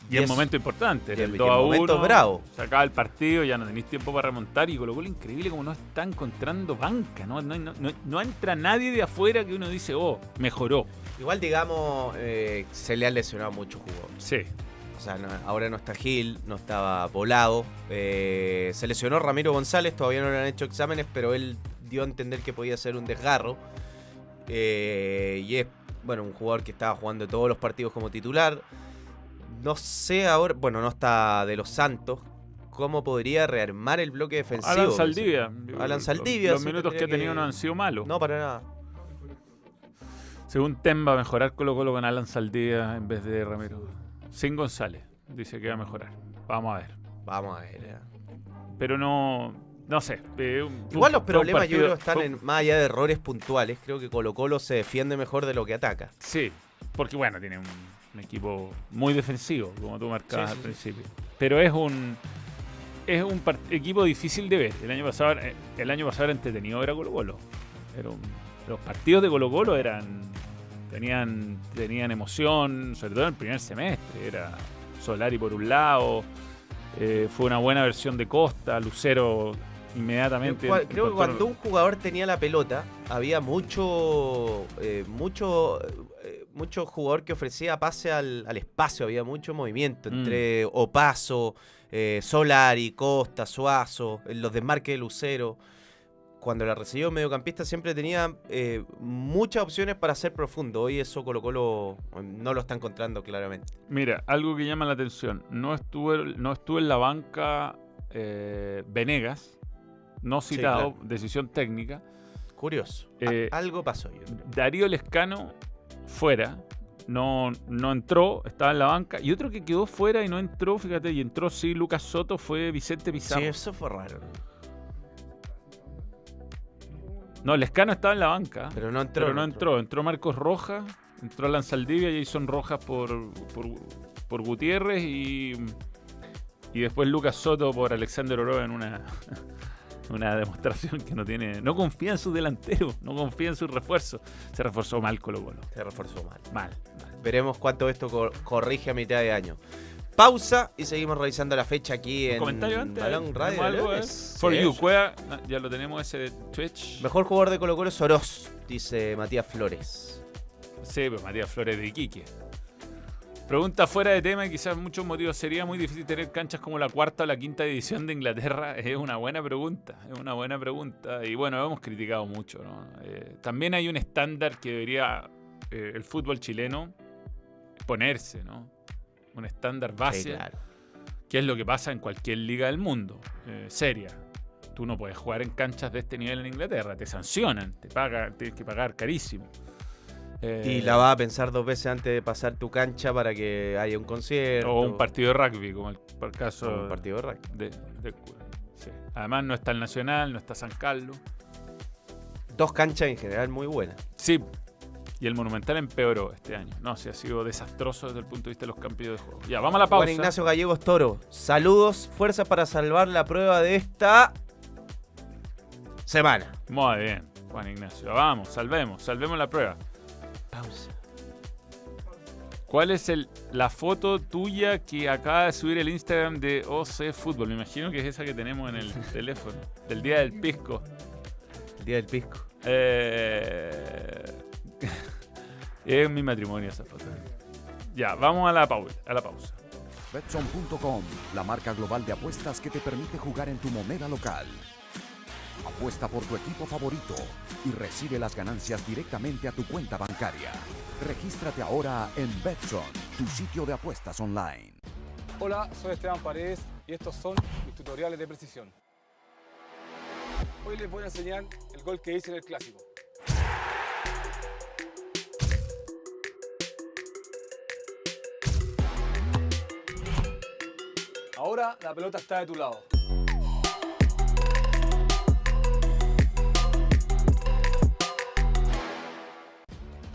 Y en es- momento importante. y el y 2 en a 1. momentos bravos. Se acaba el partido, ya no tenéis tiempo para remontar. Y Colo Colo increíble como no está encontrando banca. No, no, no, no- no entra nadie de afuera que uno dice, oh, mejoró. Igual, digamos, eh, se le han lesionado muchos jugadores. Sí. O sea, no- ahora no está Gil, no estaba Volado. eh, se lesionó Ramiro González, todavía no le han hecho exámenes, pero él dio a entender que podía ser un desgarro. Eh, y es, bueno, un jugador que estaba jugando todos los partidos como titular. No sé ahora, bueno, no está de los Santos. ¿Cómo podría rearmar el bloque defensivo? Alan Saldivia. Alan Los- Saldivia, Los, minutos que ha tenido que- no han sido malos. No, para nada. Según Tem va a mejorar Colo Colo con Alan Saldivia en vez de Ramiro. Sin González. Dice que va a mejorar. Vamos a ver. Vamos a ver. eh. Pero no. No sé. eh, un- Igual los problemas yo creo están en, más allá de errores puntuales. Creo que Colo Colo se defiende mejor de lo que ataca. Sí, porque bueno, tiene un, un equipo muy defensivo, como tú marcabas Sí, sí, al sí. principio. Pero es un es un equipo difícil de ver. El año pasado eh, el año pasado era entretenido ver a Colo Colo. Era un- los partidos de Colo Colo eran tenían tenían emoción, sobre todo en el primer semestre. Era Solari por un lado, eh, fue una buena versión de Costa, Lucero inmediatamente. Creo, creo que cuando un jugador tenía la pelota, había mucho, eh, mucho, eh, mucho jugador que ofrecía pase al, al espacio, había mucho movimiento Mm. entre Opaso, eh, Solari, Costa, Suazo, los desmarques de Lucero. Cuando la recibió un mediocampista siempre tenía eh, muchas opciones para ser profundo. Hoy eso Colo Colo eh, no lo está encontrando claramente. Mira, algo que llama la atención. No estuvo, no estuvo en la banca eh, Venegas, no citado, claro. decisión técnica. Curioso. Eh, algo pasó, yo creo. Darío Lescano fuera, no, no entró, estaba en la banca. Y otro que quedó fuera y no entró, fíjate, y entró sí Lucas Soto, fue Vicente Pizarro. Sí, eso fue raro. No, Lescano estaba en la banca, Pero no entró. pero no entró. Entró Marcos Rojas, entró y Jason Rojas por, por, por Gutiérrez y, y después Lucas Soto por Alexander Oroa en una, una demostración que no tiene. No confía en su delantero, no confía en su refuerzo. Se reforzó mal Colo Colo. Se reforzó mal. Mal. mal. Veremos cuánto esto cor- corrige a mitad de año. Pausa y seguimos revisando la fecha aquí en comentario antes. Balón ¿tenemos Radio. algo, eh? For Sí. you, Cueva, ah, ya lo tenemos ese de Twitch. Mejor jugador de Colo Colo es Oroz, dice Matías Flores. Sí, pues Matías Flores de Iquique. Pregunta fuera de tema y quizás muchos motivos. ¿Sería muy difícil tener canchas como la cuarta o la quinta división de Inglaterra? [laughs] Es una buena pregunta, es una buena pregunta. Y bueno, hemos criticado mucho, ¿no? Eh, también hay un estándar que debería eh, el fútbol chileno ponerse, ¿no? Un estándar base, Sí, claro. que es lo que pasa en cualquier liga del mundo, eh, seria. Tú no puedes jugar en canchas de este nivel en Inglaterra, te sancionan, te paga, tienes que pagar carísimo. Eh, Y la vas a pensar dos veces antes de pasar tu cancha para que haya un concierto. O un partido de rugby, como el, por caso o un partido de rugby. de, de- sí. Además no está el Nacional, no está San Carlos. Dos canchas en general muy buenas. Sí, y el Monumental empeoró este año. No, sí, ha sido desastroso desde el punto de vista de los cambios de juego. Ya, vamos a la pausa. Juan Ignacio Gallegos Toro, saludos, fuerza para salvar la prueba de esta semana. Muy bien, Juan Ignacio. Vamos, salvemos, salvemos la prueba. Pausa. ¿Cuál es el, la foto tuya que acaba de subir el Instagram de OC Fútbol? Me imagino que es esa que tenemos en el [laughs] teléfono, del día del pisco. El día del pisco. Eh, [laughs] es mi matrimonio esa foto. Ya, vamos a la, pau- a la pausa. Betson.com, la marca global de apuestas que te permite jugar en tu moneda local. Apuesta por tu equipo favorito y recibe las ganancias directamente a tu cuenta bancaria. Regístrate ahora en Betson, tu sitio de apuestas online. Hola, soy Esteban Paredes y estos son mis tutoriales de precisión. Hoy les voy a enseñar el gol que hice en el clásico. Ahora la pelota está de tu lado.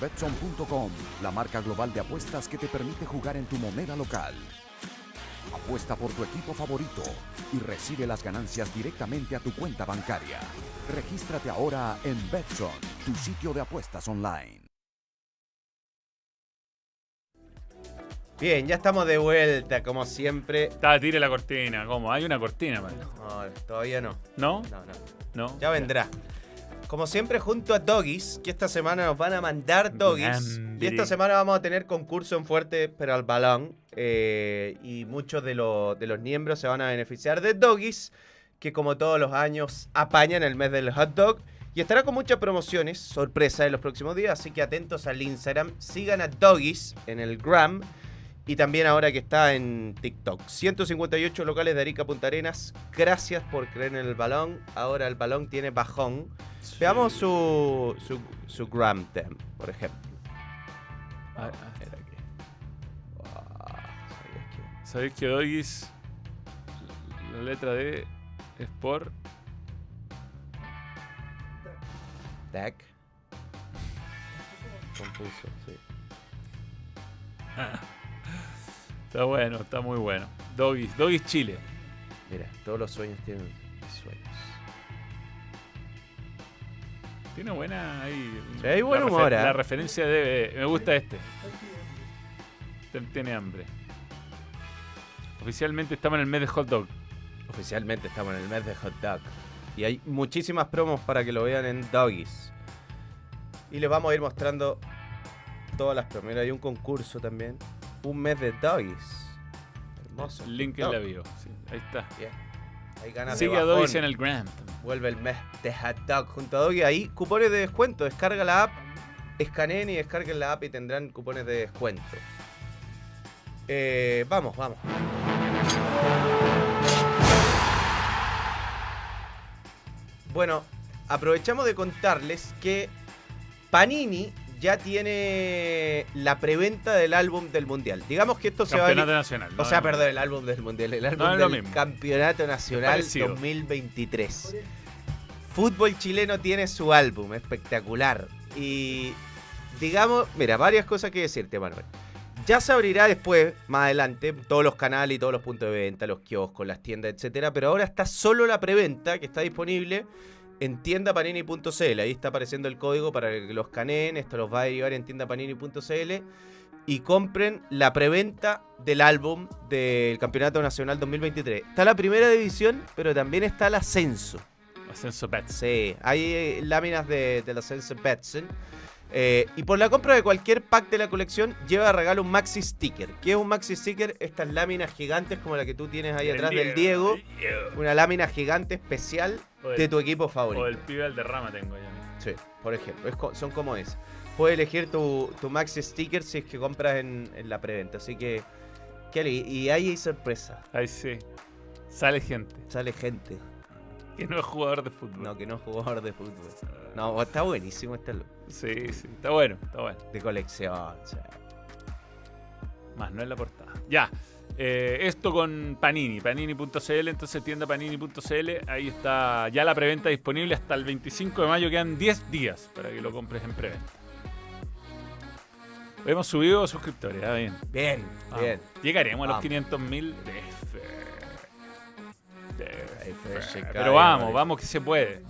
Betson.com, la marca global de apuestas que te permite jugar en tu moneda local. Apuesta por tu equipo favorito y recibe las ganancias directamente a tu cuenta bancaria. Regístrate ahora en Betson, tu sitio de apuestas online. Bien, ya estamos de vuelta, como siempre. Está, tire la cortina. ¿Cómo? Hay una cortina, man. No, todavía no. ¿No? No, no. ¿No? Ya vendrá. Como siempre, junto a Doggies, que esta semana nos van a mandar Doggies. Y esta semana vamos a tener concurso en Fuerte, pero al balón. eh, y muchos de, lo- de los miembros se van a beneficiar de Doggies, que como todos los años apañan el mes del hot dog. Y estará con muchas promociones, sorpresa en los próximos días. Así que atentos al Instagram. Sigan a Doggies en el Gram. Y también ahora que está en TikTok. 158 locales de Arica Punta Arenas. Gracias por creer en el balón. Ahora el balón tiene bajón. Veamos su, su, su gram tem, por ejemplo. Ah, ah. Mira aquí. Wow, ¿sabías que- ¿Sabéis que Doggies, la letra D es por... Dak. Confuso, sí. Está bueno, está muy bueno. Doggies, Doggies Chile. Mira, todos los sueños tienen sueños. Tiene buena ahí. Sí, hay buen refer- humor, ¿eh? La referencia de. Me gusta este. Tiene hambre. Oficialmente estamos en el mes de hot dog. Oficialmente estamos en el mes de hot dog. Y hay muchísimas promos para que lo vean en Doggies. Y les vamos a ir mostrando todas las promos. Mira, hay un concurso también. Un mes de doggies. Hermoso. Link en la bio. Sí, ahí está. Bien. Hay ganas Sigue de a. Doggies en el Gram. Vuelve el mes de hot dog junto a Doggy. Ahí cupones de descuento. Descarga la app, escaneen y descarguen la app y tendrán cupones de descuento. Eh, vamos, vamos. Bueno, aprovechamos de contarles que Panini ya tiene la preventa del álbum del Mundial. Digamos que esto se va a... Campeonato Nacional. O sea, no. perdón, el álbum del Mundial, el álbum No, es lo del mismo. Campeonato Nacional parecido. 2023. Fútbol chileno tiene su álbum, espectacular. Y digamos, mira, varias cosas que decirte, Manuel. Ya se abrirá después, más adelante, todos los canales y todos los puntos de venta, los kioscos, las tiendas, etcétera. Pero ahora está solo la preventa que está disponible en tiendapanini.cl. Ahí está apareciendo el código para que los caneen. Esto los va a derivar en tiendapanini.cl y compren la preventa del álbum del Campeonato Nacional 2023. Está la primera división, pero también está el ascenso. Ascenso Bets. Sí, hay eh, láminas de, del ascenso Betson. Eh, y por la compra de cualquier pack de la colección, lleva de regalo un maxi sticker. ¿Qué es un maxi sticker? Estas láminas gigantes como la que tú tienes ahí atrás del Diego. Una lámina gigante especial del- de tu equipo favorito. O el pibe al derrama tengo ya. Sí, por ejemplo, es son como es. Puedes elegir tu, tu maxi sticker si es que compras en, en la preventa. Así que, ale- y ahí hay sorpresa. Ahí sí. Sale gente Sale gente. Que no es jugador de fútbol. No, que no es jugador de fútbol. No, está buenísimo este look. Sí, sí. Está bueno, está bueno. De colección. o sea. Más, no es la portada. Ya. eh, esto con Panini, panini.cl, entonces tienda panini.cl, ahí está ya la preventa disponible hasta el 25 de mayo, quedan 10 días para que lo compres en preventa. Hemos subido suscriptores, ah, bien. Bien, bien. Llegaremos a los Vamos. 500 mil de cae, Pero vamos, madre. vamos que se puede.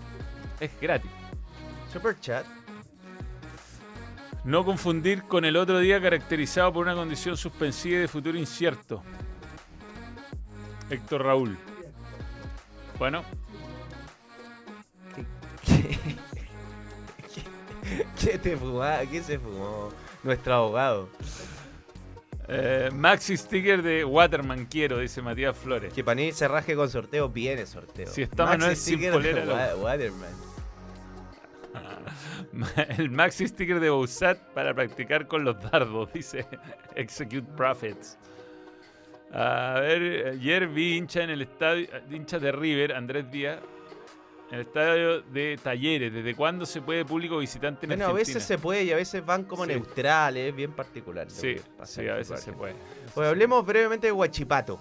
Es gratis. Super chat. No confundir con el otro día caracterizado por una condición suspensiva y de futuro incierto. Héctor Raúl. Bueno, ¿Qué te fumaba? ¿Qué se fumó? Nuestro abogado. Eh, maxi sticker de Waterman quiero, dice Matías Flores. Que Panini se raje con sorteo, viene sorteo. Si está Maxi Manuel sin sticker polera, de lo- Wa- Waterman. [laughs] El maxi sticker de Bousat para practicar con los dardos, [laughs] dice Execute Profits. A ver, ayer vi hincha en el estadio, hincha de River, Andrés Díaz, el estadio de Talleres. ¿Desde cuándo se puede público visitante en Bueno, a veces se puede y a veces van como Sí. neutrales, es bien particular. Sí, sí, a veces se puede. Pues hablemos brevemente de Guachipato.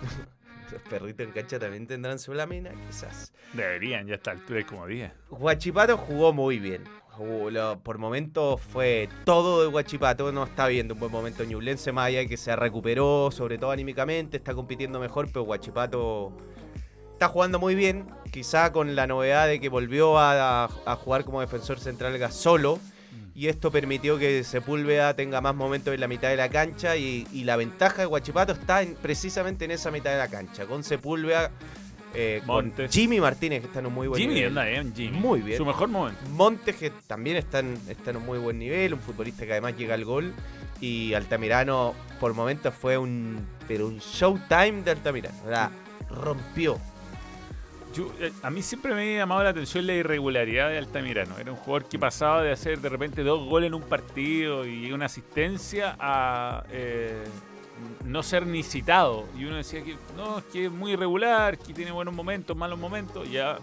[laughs] Los perritos en cancha también tendrán su lámina, quizás. Deberían, ya a esta altura como 10. Guachipato jugó muy bien. Jugó- lo- por momentos fue todo de Guachipato. No está viendo un buen momento Ñublense Maya que se recuperó, sobre todo anímicamente. Está compitiendo mejor, pero Guachipato está jugando muy bien. Quizá con la novedad de que volvió a, a jugar como defensor central solo. Y esto permitió que Sepúlveda tenga más momentos en la mitad de la cancha. Y, y la ventaja de Guachipato está en- precisamente en esa mitad de la cancha. Con Sepúlveda, eh, con. Jimmy Martínez, que está en un muy buen Jimmy nivel. anda Jimmy. Muy bien. Su mejor momento. Montes, que también está en, está en un muy buen nivel, un futbolista que además llega al gol. Y Altamirano, por momentos, fue un. Pero un showtime de Altamirano. O sea, rompió. Yo- eh, a mí siempre me ha llamado la atención la irregularidad de Altamirano. Era un jugador que pasaba de hacer de repente dos goles en un partido y una asistencia a eh, no ser ni citado. Y uno decía que no, es que es muy irregular, que tiene buenos momentos, malos momentos. Y, ya,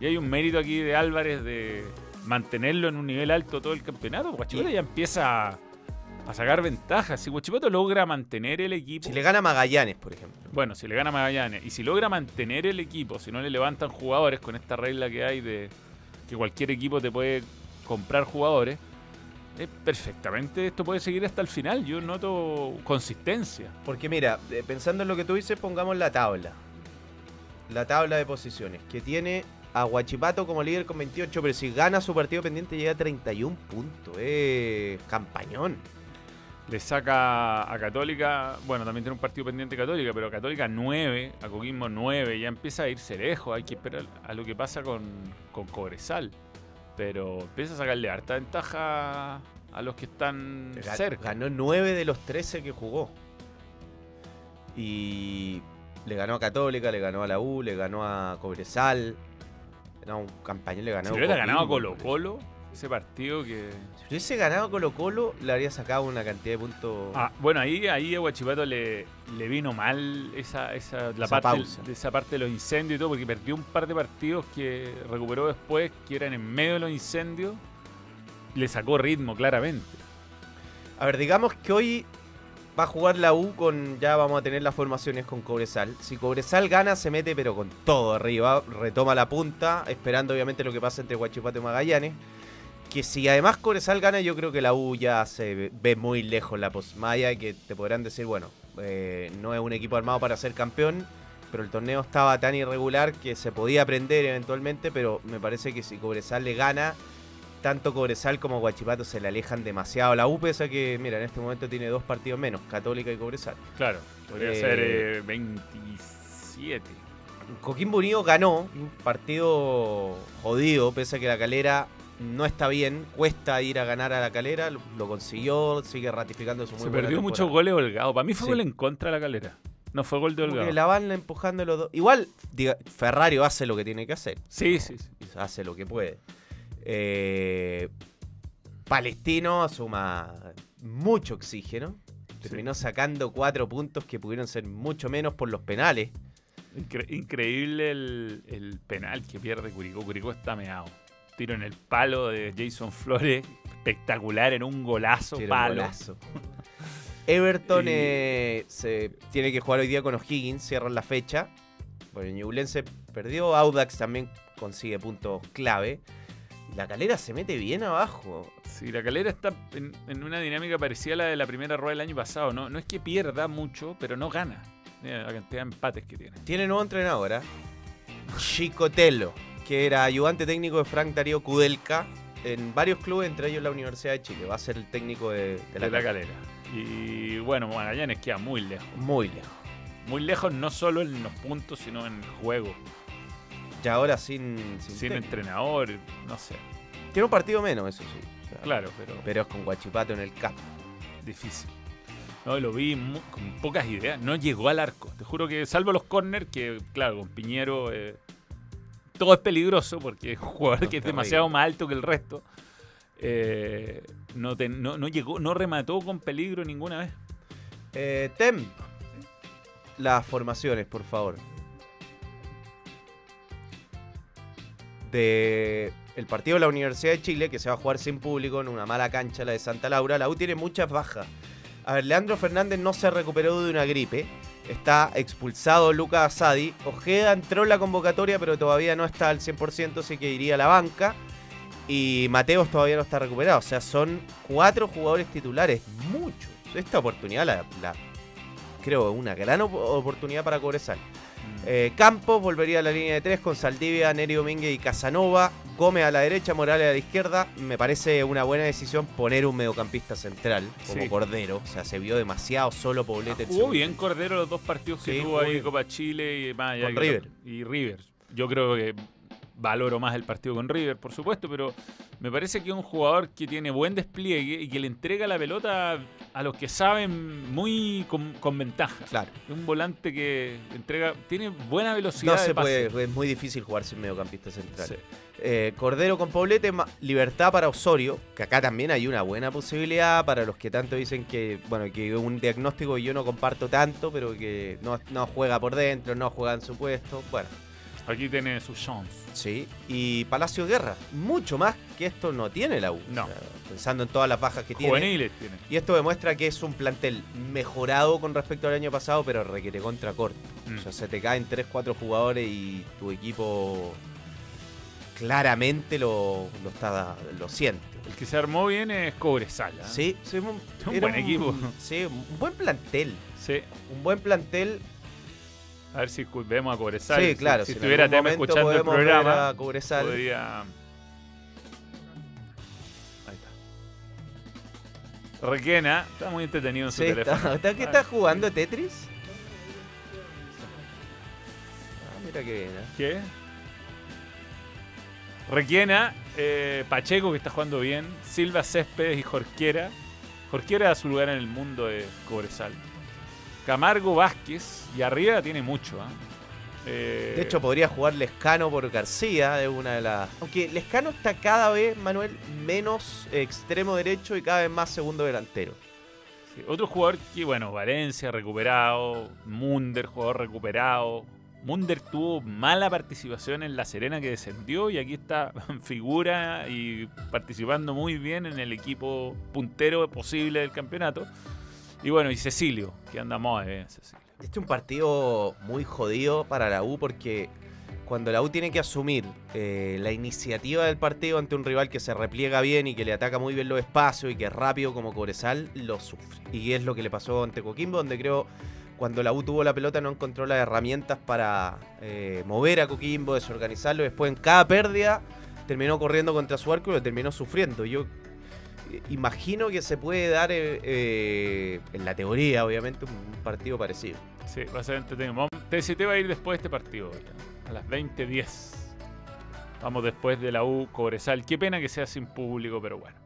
y hay un mérito aquí de Álvarez de mantenerlo en un nivel alto todo el campeonato. Guachipato Y- ya empieza a, sacar ventajas. Si Guachipato logra mantener el equipo. Si le gana Magallanes, por ejemplo. Bueno, si le gana Magallanes y si logra mantener el equipo, si no le levantan jugadores con esta regla que hay de que cualquier equipo te puede comprar jugadores, eh, perfectamente esto puede seguir hasta el final. Yo noto consistencia. Porque mira, eh, pensando en lo que tú dices, pongamos la tabla. La tabla de posiciones. Que tiene a Guachipato como líder con 28, pero si gana su partido pendiente llega a 31 puntos. Es campañón. Le saca a Católica, bueno, también tiene un partido pendiente Católica, pero Católica 9, a Coquimbo 9, ya empieza a irse lejos. Hay que esperar a lo que pasa con, con Cobresal. pero empieza a sacarle harta ventaja a los que están cerca. Ganó 9 de los 13 que jugó. Y le ganó a Católica, le ganó a la U, le ganó a Cobresal. Era un campañón, le ganó Si hubiera ganado a Colo Colo, ese partido que... Si hubiese ganado Colo Colo, le habría sacado una cantidad de puntos. Ah, bueno, ahí, ahí a Guachipato le, le vino mal esa, esa, la Esa parte, pausa. de esa parte de los incendios y todo, porque perdió un par de partidos que recuperó después, que eran en medio de los incendios. Le sacó ritmo, claramente. A ver, digamos que hoy va a jugar la U con. Ya vamos a tener las formaciones con Cobresal. Si Cobresal gana, se mete, pero con todo arriba. Retoma la punta, esperando obviamente lo que pasa entre Guachipato y Magallanes. Que si además Cobresal gana, yo creo que la U ya se ve- muy lejos la posmaya y que te podrán decir, bueno, eh, no es un equipo armado para ser campeón, pero el torneo estaba tan irregular que se podía aprender eventualmente, pero me parece que si Cobresal le gana, tanto Cobresal como Guachipato se le alejan demasiado a la U, pese a que, mira, en este momento tiene dos partidos menos, Católica y Cobresal. Claro, podría Eh, ser eh, 27. Coquimbo Unido ganó un partido jodido, pese a que la calera no está bien, cuesta ir a ganar a la calera, lo, lo consiguió, sigue ratificando su muy Se buena perdió muchos goles holgados. Para mí fue Sí. gol en contra de la calera. No fue gol de holgado. la van empujando los dos. Igual, diga, Ferrario hace lo que tiene que hacer. Sí, sí, sí. hace lo que puede. Eh, Palestino suma mucho oxígeno. Terminó sacando cuatro puntos que pudieron ser mucho menos por los penales. Incre- increíble el, el penal que pierde Curicó. Curicó está meado. Tiro en el palo de Jason Flores. Espectacular en un golazo. Un palo. golazo. Everton Y- eh, se tiene que jugar hoy día con O'Higgins, cierran la fecha. Bueno, Ñublense perdió, Audax también consigue puntos clave. La calera se mete bien abajo. Sí, la calera está en, en una dinámica parecida a la de la primera rueda del año pasado. No, no es que pierda mucho, pero no gana. Mira la cantidad de empates que tiene. Tiene nuevo entrenador, ¿ah? Chicotelo, que era ayudante técnico de Frank Darío Kudelka en varios clubes, entre ellos la Universidad de Chile. Va a ser el técnico de, de De la, la, calera. Y bueno, Magallanes queda muy lejos. Muy lejos. Muy lejos no solo en los puntos, sino en el juego. Y ahora sin, sin, entrenador, no sé. Tiene un partido menos, eso sí. O sea, Claro, pero Pero es con Guachipato en el campo. difícil. No, lo vi con pocas ideas. No llegó al arco. Te juro que, salvo los corners, que claro, con Piñero eh, todo es peligroso porque es un jugador No, que es demasiado más alto que el resto. Eh, no, te- no, no llegó, no remató con peligro ninguna vez. Eh, Tem, las formaciones, por favor. De el partido de la Universidad de Chile, que se va a jugar sin público en una mala cancha, la de Santa Laura. La U tiene muchas bajas. A ver, Leandro Fernández no se recuperó de una gripe. Está expulsado Lucas Asadi. Ojeda entró en la convocatoria, pero todavía no está al 100%, así que iría a la banca. Y Mateos todavía no está recuperado. O sea, son cuatro jugadores titulares. Muchos. Esta oportunidad la, creo una gran op- oportunidad para Cobresal. Eh, Campos volvería a la línea de tres con Saldivia, Neri Domínguez y Casanova. Gómez a la derecha, Morales a la izquierda. Me parece una buena decisión poner un mediocampista central como Sí. Cordero. O sea, se vio demasiado solo Poblete. en Jugó bien. Cordero los dos partidos que Sí, tuvo ahí bien. Copa Chile y, más Con River. y River. Yo creo que valoro más el partido con River, por supuesto, pero me parece que es un jugador que tiene buen despliegue y que le entrega la pelota a los que saben muy con, con ventaja. Claro. Es un volante que entrega, tiene buena velocidad No de se pase. puede, es muy difícil jugar sin mediocampista central. Sí. Eh, Cordero con Poblete, libertad para Osorio, que acá también hay una buena posibilidad para los que tanto dicen que, bueno, que un diagnóstico que yo no comparto tanto, pero que no, no juega por dentro, no juega en su puesto. Bueno, Aquí tiene su chance. sí. Y Palacio Guerra, mucho más que esto no tiene la U. No. O sea, pensando en todas las bajas que tiene. Juveniles tiene. Y esto demuestra que es un plantel mejorado con respecto al año pasado, pero requiere contra corto. Mm. O sea, se te caen 3-4 jugadores y tu equipo claramente lo, lo, está, lo siente. El que se armó bien es Cobresal. ¿ah? Sí, sí, un, buen equipo. Sí, un buen plantel. Sí. Un buen plantel. A ver si vemos a Cobresal. sí, Si- claro. Si, en estuviera algún Tema escuchando el programa, a podría. Ahí está. Requena, está muy entretenido en su Sí, teléfono. está, está- ¿Qué está jugando Tetris? Ah, mira qué bien. ¿eh? ¿Qué? Requena, eh, Pacheco que está jugando bien, Silva Céspedes y Jorquera. Jorquera da su lugar en el mundo de Cobresal. Camargo Vázquez y arriba tiene mucho. ¿ah? Eh, De hecho, podría jugar Lescano por García, es una de las. Aunque Lescano está cada vez, Manuel, menos extremo derecho y cada vez más segundo delantero. sí, otro jugador que, bueno, Valencia recuperado, Munder, jugador recuperado. Munder tuvo mala participación en La Serena que descendió y aquí está en [laughs] figura y participando muy bien en el equipo puntero posible del campeonato. Y bueno, y Cecilio, que anda muy bien, Cecilio. Este es un partido muy jodido para la U porque cuando la U tiene que asumir eh, la iniciativa del partido ante un rival que se repliega bien y que le ataca muy bien los espacios y que es rápido como Cobresal, lo sufre. Y es lo que le pasó ante Coquimbo, donde creo cuando la U tuvo la pelota no encontró las herramientas para eh, mover a Coquimbo, desorganizarlo. Después en cada pérdida terminó corriendo contra su arco y lo terminó sufriendo. Yo eh, imagino que se puede dar eh, eh, en la teoría, obviamente, un partido parecido. Sí, va a ser entretenido. Vamos- TST va a ir después de este partido, a las 20.10. Vamos después de la U Cobresal. Qué pena que sea sin público, pero bueno.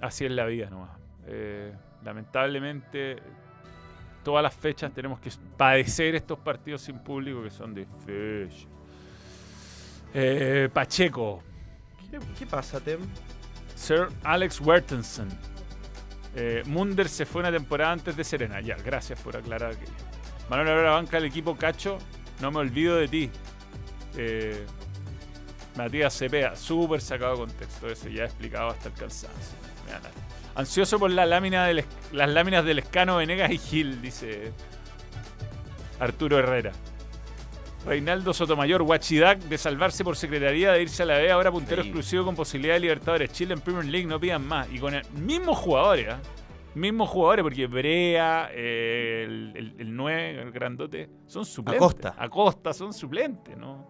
Así es la vida nomás. Eh, lamentablemente, todas las fechas tenemos que padecer estos partidos sin público que son difíciles. Eh, Pacheco, ¿Qué, qué pasa, Tem? Sir Alex Wertensen. Eh, Munder se fue una temporada antes de Serena. Ya, gracias por aclarar aquello. Manuel ahora banca el equipo Cacho. No me olvido de ti. Eh, Matías Cepeda, súper sacado de contexto ese, ya he explicado hasta el cansancio. Ansioso por la lámina del las láminas del Escano, Venegas y Gil, dice Arturo Herrera. Reinaldo Sotomayor, Huachidac, de salvarse por secretaría, de irse a la B, ahora puntero exclusivo con posibilidad de Libertadores. Chile en Premier League, no pidan más. Y con el mismos jugadores, ¿ah? Mismos jugadores, porque Brea, eh, el, el, el 9, el grandote, son suplentes. Acosta. Acosta, son suplentes, ¿no?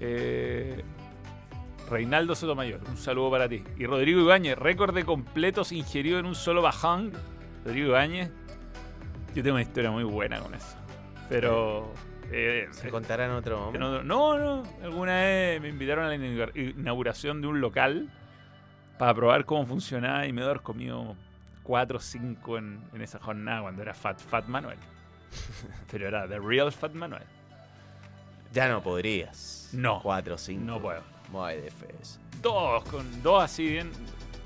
Eh, Reinaldo Sotomayor, un saludo para ti. Y Rodrigo Ibáñez, récord de completos ingerido en un solo bajón. Rodrigo Ibáñez, yo tengo una historia muy buena con eso. Pero. eh, Se contará en otro momento. no, no. Alguna vez me invitaron a la inaugura- inauguración de un local para probar cómo funcionaba y me haber comido 4 o 5 en, en esa jornada cuando era Fat Fat Manuel. [laughs] Pero era The Real Fat Manuel. Ya no podrías. No. 4 5. No puedo. Muy defensa. Dos, con dos así bien.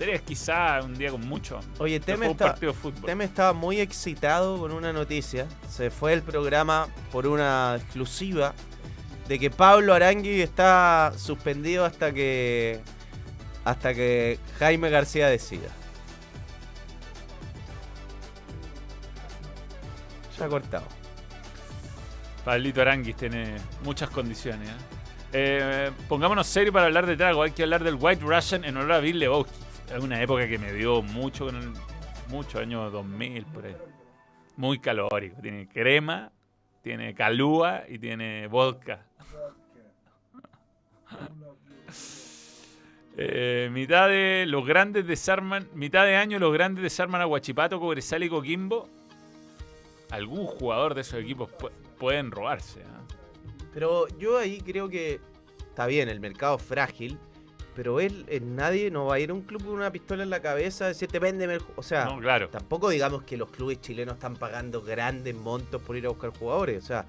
Tres quizá, un día con mucho. Oye, Después Tem un está, partido de fútbol. Tem estaba muy excitado con una noticia. Se fue el programa por una exclusiva de que Pablo Arangui está suspendido hasta que hasta que Jaime García decida. Ya ha cortado. Pablito Aranguis tiene muchas condiciones. ¿eh? Eh, pongámonos serio para hablar de trago. Hay que hablar del White Russian en honor a Bill Lebowski. Es una época que me dio mucho, mucho año 2000 por ahí. Muy calórico. Tiene crema, tiene calúa y tiene vodka. [laughs] Eh, mitad de los grandes desarman, mitad de año los grandes desarman a Guachipato, Cobresal y Coquimbo. Algún jugador de esos equipos pu- pueden robarse. ¿ah? Pero yo ahí creo que está bien, el mercado frágil, pero él, eh, nadie no va a ir a un club con una pistola en la cabeza a decirte véndeme el ju-". O sea, No, claro. tampoco digamos que los clubes chilenos están pagando grandes montos por ir a buscar jugadores. O sea,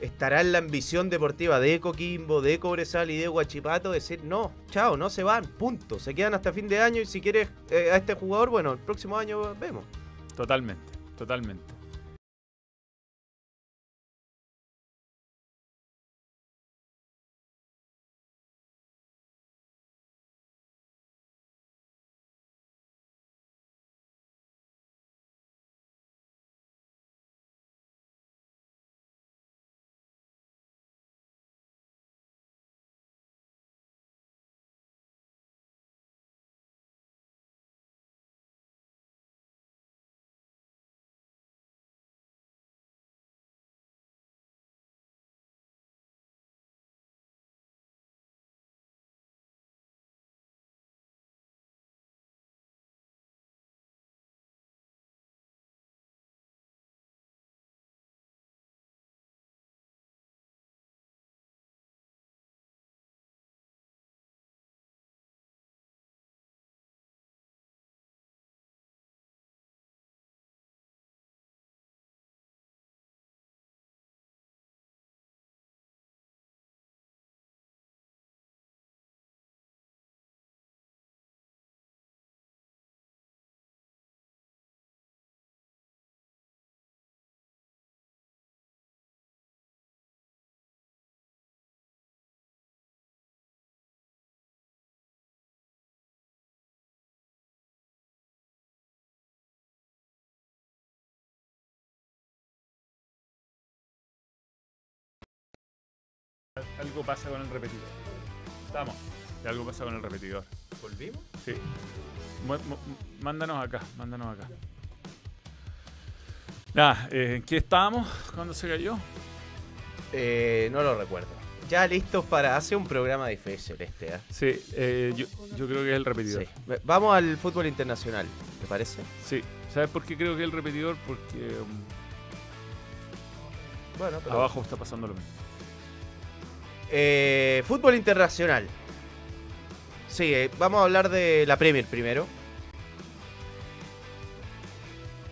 estará en la ambición deportiva de Coquimbo, de Cobresal y de Huachipato decir no, chao, no se van, punto. Se quedan hasta fin de año y si quieres eh, a este jugador, bueno, el próximo año vemos. Totalmente, totalmente. Algo pasa con el repetidor. Estamos. Algo pasa con el repetidor. ¿Volvimos? Sí. Mu- mándanos acá, mándanos acá. Nada, eh, ¿en qué estábamos cuando se cayó? Eh, no lo recuerdo. Ya listos para hacer un programa difícil este, ¿eh? Sí, eh, yo, yo creo que es el repetidor. Sí. Vamos al fútbol internacional, ¿te parece? Sí. ¿Sabes por qué creo que es el repetidor? Porque um, Bueno, abajo está pasando lo mismo. Eh, fútbol internacional. Sí, eh, vamos a hablar de la Premier primero.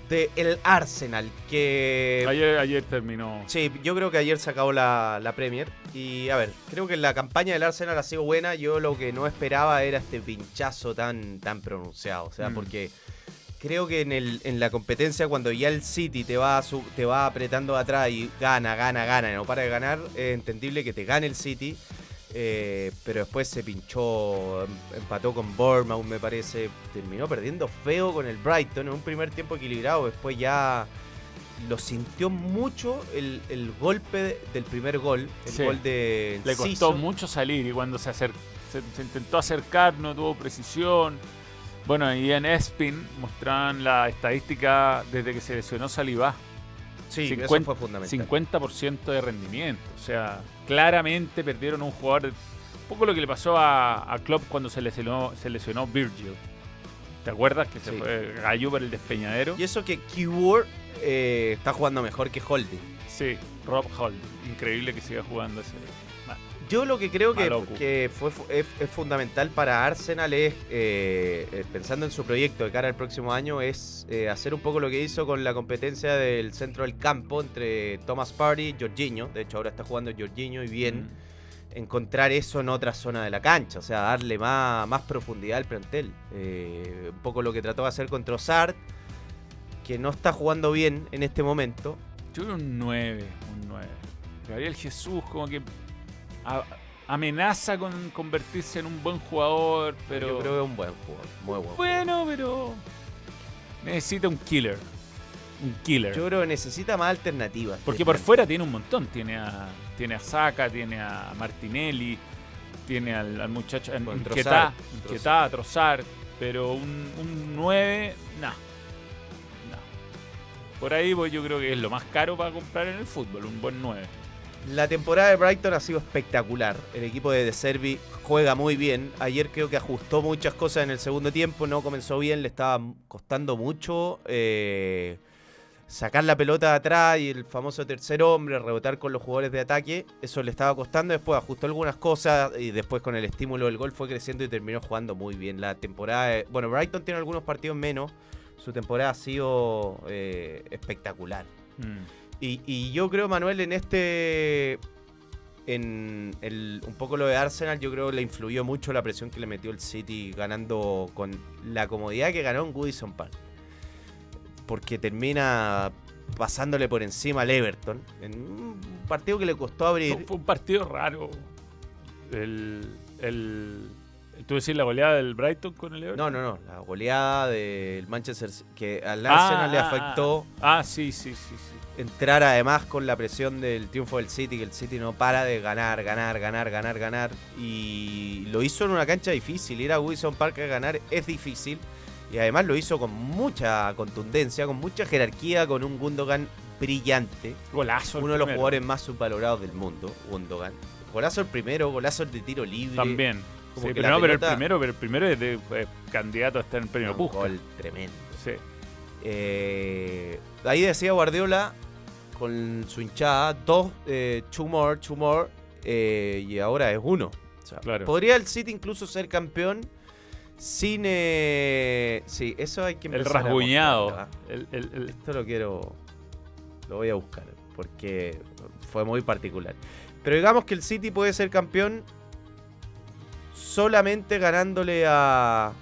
De el Arsenal, que... Ayer, ayer terminó. Sí, yo creo que ayer se acabó la, la Premier. Y a ver, creo que la campaña del Arsenal ha sido buena. Yo lo que no esperaba era este pinchazo tan, tan pronunciado. O sea, Mm. porque creo que en, el, en la competencia, cuando ya el City te va, su- te va apretando atrás y gana, gana, gana no para de ganar, es entendible que te gane el City. eh, pero después se pinchó, em- empató con Bournemouth, me parece. Terminó perdiendo feo con el Brighton en un primer tiempo equilibrado. Después ya lo sintió mucho el, el golpe de- del primer gol, el Sí. gol de Le costó mucho salir y cuando se, acer- se, se intentó acercar no tuvo precisión. Bueno, y en Espin mostraban la estadística desde que se lesionó Salivá. Sí, eso 50 fue fundamental. 50% de rendimiento. O sea, claramente perdieron un jugador. Un poco lo que le pasó a, a Klopp cuando se lesionó, se lesionó Virgil. ¿Te acuerdas que se fue gallo por el despeñadero? Y eso que Keyword eh, está jugando mejor que Holding. Sí, Rob Holt. Increíble que siga jugando ese. Yo lo que creo que, fue, fu- es, es fundamental para Arsenal es, eh, eh, pensando en su proyecto de cara al próximo año, es eh, hacer un poco lo que hizo con la competencia del centro del campo entre Thomas Party y Jorginho. De hecho, ahora está jugando Jorginho y bien. mm. encontrar eso en otra zona de la cancha, o sea, darle más, más profundidad al plantel. Eh, un poco lo que trató de hacer con Trossard, que no está jugando bien en este momento. Yo creo un 9, un 9. Gabriel Jesús como que a- amenaza con convertirse en un buen jugador, pero Yo creo que es un buen jugador, muy buen. bueno, pero necesita un killer. Un killer. Yo creo que necesita más alternativas. Porque por fuera tiene un montón. Tiene a, tiene a Saka, tiene a Martinelli, tiene al, al muchacho Inquietá, Trossard. Inquietá, Trossard, pero un, un 9, no. No. Por ahí voy, yo creo que es lo más caro para comprar en el fútbol, un buen 9. La temporada de Brighton ha sido espectacular. El equipo de De Servi juega muy bien. Ayer creo que ajustó muchas cosas en el segundo tiempo. No comenzó bien, le estaba costando mucho eh, sacar la pelota de atrás y el famoso tercer hombre, rebotar con los jugadores de ataque. Eso le estaba costando. Después ajustó algunas cosas y después con el estímulo del gol fue creciendo y terminó jugando muy bien. La temporada. de- bueno, Brighton tiene algunos partidos menos. Su temporada ha sido eh, espectacular. Mm. Y, yo creo, Manuel, en este. En el, un poco lo de Arsenal, yo creo que le influyó mucho la presión que le metió el City ganando con la comodidad que ganó en Goodison Park. Porque termina pasándole por encima al Everton. En un partido que le costó abrir. Fue un partido raro. El, el, ¿Tú decís la goleada del Brighton con el Everton? No, no, no. La goleada del Manchester City, que al Ah, Arsenal le ah, afectó. Ah, sí, sí, sí, sí. entrar además con la presión del triunfo del City, que el City no para de ganar, ganar, ganar, ganar, ganar. Y lo hizo en una cancha difícil. Ir a Wilson Park a ganar es difícil. Y además lo hizo con mucha contundencia, con mucha jerarquía, con un Gundogan brillante. Golazo. Uno de los primero. jugadores más subvalorados del mundo, Gundogan. Golazo el primero, golazo el de tiro libre. También. Como Sí, pero no, pero el primero, pero el primero es de, fue candidato a estar en el premio Un Puskas. gol tremendo. Sí. Eh, ahí decía Guardiola con su hinchada, dos, eh, two more, two more, eh, y ahora es uno. O sea, Claro. Podría el City incluso ser campeón sin... eh, sí, eso hay que empezar rasguñado. El, el- el- Esto lo quiero... Lo voy a buscar, porque fue muy particular. Pero digamos que el City puede ser campeón solamente ganándole a,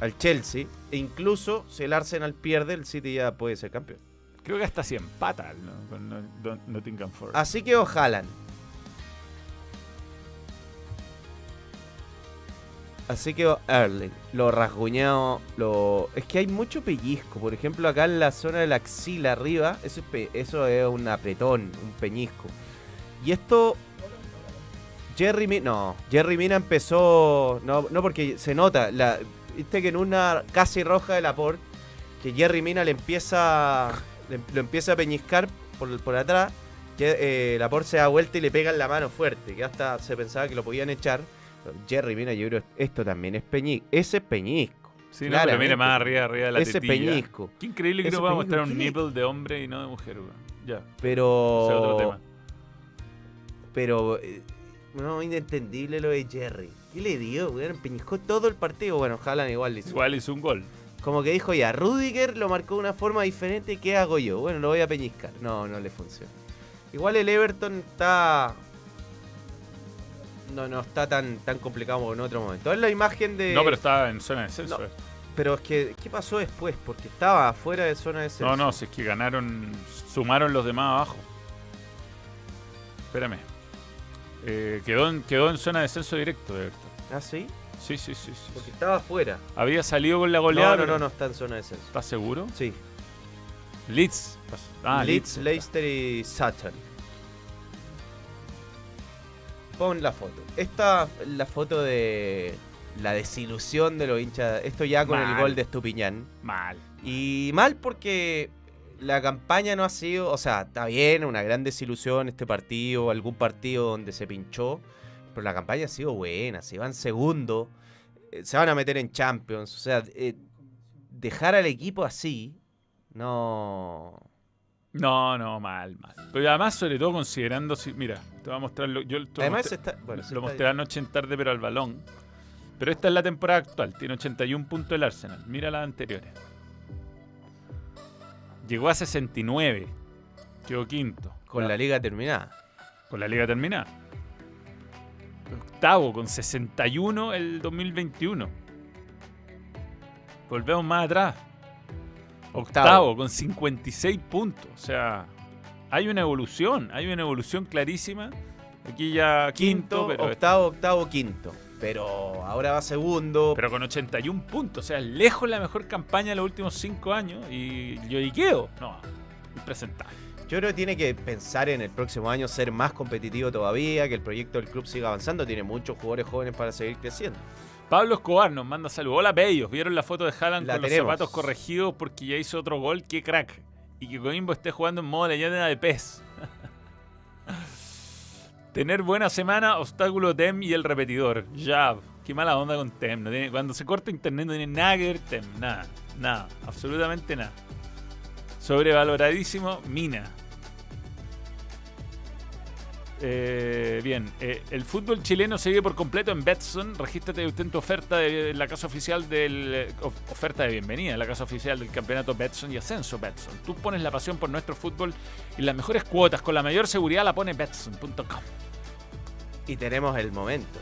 al Chelsea. E incluso si el Arsenal pierde, el City ya puede ser campeón. creo que hasta si empata ¿no? con Not- Not- Nottingham Forest. Así que ojalá. Así que Erling, lo rasguñado, lo... Es que hay mucho pellizco. Por ejemplo, acá en la zona de la axila arriba, eso es, pe- eso es un apretón, un peñisco. Y esto Jerry Mina. No, Jerry Mina empezó. No, no porque se nota. La, Viste que en una casi roja de Laporte, que Jerry Mina le empieza. le- lo empieza a peñiscar por, por atrás. Que, eh, Laporte se da vuelta y le pega en la mano fuerte. Que hasta se pensaba que lo podían echar. Jerry Mina, yo creo esto también es peñisco. Ese es peñisco. Sí, no, pero mira más arriba, arriba de la Ese es tetilla. peñisco. Qué increíble que no pueda peñisco, mostrar un nipple de hombre y no de mujer. Ya, Pero. ese es otro tema. Pero. eh, no, inentendible lo de Jerry. ¿Qué le dio, weón? Peñiscó todo el partido. Bueno, Haaland igual le hizo. Igual hizo un gol. Como que dijo ya, Rudiger lo marcó de una forma diferente. ¿Qué hago yo? Bueno, lo voy a peñiscar. No, no le funciona. Igual el Everton está. No, no está tan, tan complicado como en otro momento. Es la imagen de. No, pero estaba en zona de descenso. No. eh. Pero es que, ¿qué pasó después? Porque estaba fuera de zona de descenso. No, no, si es que ganaron, sumaron los demás abajo. Espérame. Eh, quedó, en, quedó en zona de descenso directo, de Everton. ¿Ah, sí? Sí, sí, sí. sí. Porque estaba fuera. Había salido con la No, goleada. no, pero- no, no está en zona de descenso. ¿Estás seguro? Sí. Leeds. Ah, Leeds, Leeds. Leicester y Sutton. Pon la foto. Esta la foto de la desilusión de los hinchas. Esto ya con el gol de Estupiñán. Mal. Y mal porque la campaña no ha sido, o sea, está bien, una gran desilusión este partido, algún partido donde se pinchó, pero la campaña ha sido buena, se van segundo, eh, se van a meter en Champions, o sea, eh, dejar al equipo así, no... No, no, mal, mal. Pero además, sobre todo considerando, si, mira, te voy a mostrar, lo- yo Además mostré- está, bueno, se lo mostré anoche en tarde, pero al balón. Pero esta es la temporada actual, tiene 81 puntos el Arsenal. Mira las anteriores. Llegó a 69, quedó quinto. con la liga terminada. con la liga terminada. Octavo, con 61 el 2021. Volvemos más atrás. Octavo, Octavo. con 56 puntos. O sea, hay una evolución, hay una evolución clarísima. Aquí ya quinto, Quinto, pero, octavo, octavo, quinto. Pero ahora va segundo. pero con 81 puntos. O sea, lejos la mejor campaña de los últimos 5 años. Y yo Ikeo, no, impresentable. Yo creo que tiene que pensar en el próximo año ser más competitivo todavía, que el proyecto del club siga avanzando. Tiene muchos jugadores jóvenes para seguir creciendo. Pablo Escobar nos manda saludos. Hola, bellos. ¿Vieron la foto de Haaland La con los zapatos corregidos porque ya hizo otro gol? ¡Qué crack! Y que Coimbo esté jugando en modo leyenda de pez. [laughs] Tener buena semana, obstáculo Tem y el repetidor. Ya, qué mala onda con Tem. Cuando se corta internet no tiene nada que ver Tem. Nada, nada, absolutamente nada. Sobrevaloradísimo, Mina. Eh, bien, eh, el fútbol chileno se vive por completo en Betson. Regístrate y obtén tu oferta de la casa oficial del eh, of- oferta de bienvenida, la casa oficial del campeonato Betson y Ascenso Betson. Tú pones la pasión por nuestro fútbol y las mejores cuotas con la mayor seguridad la pone Betson.com. Y tenemos el momento.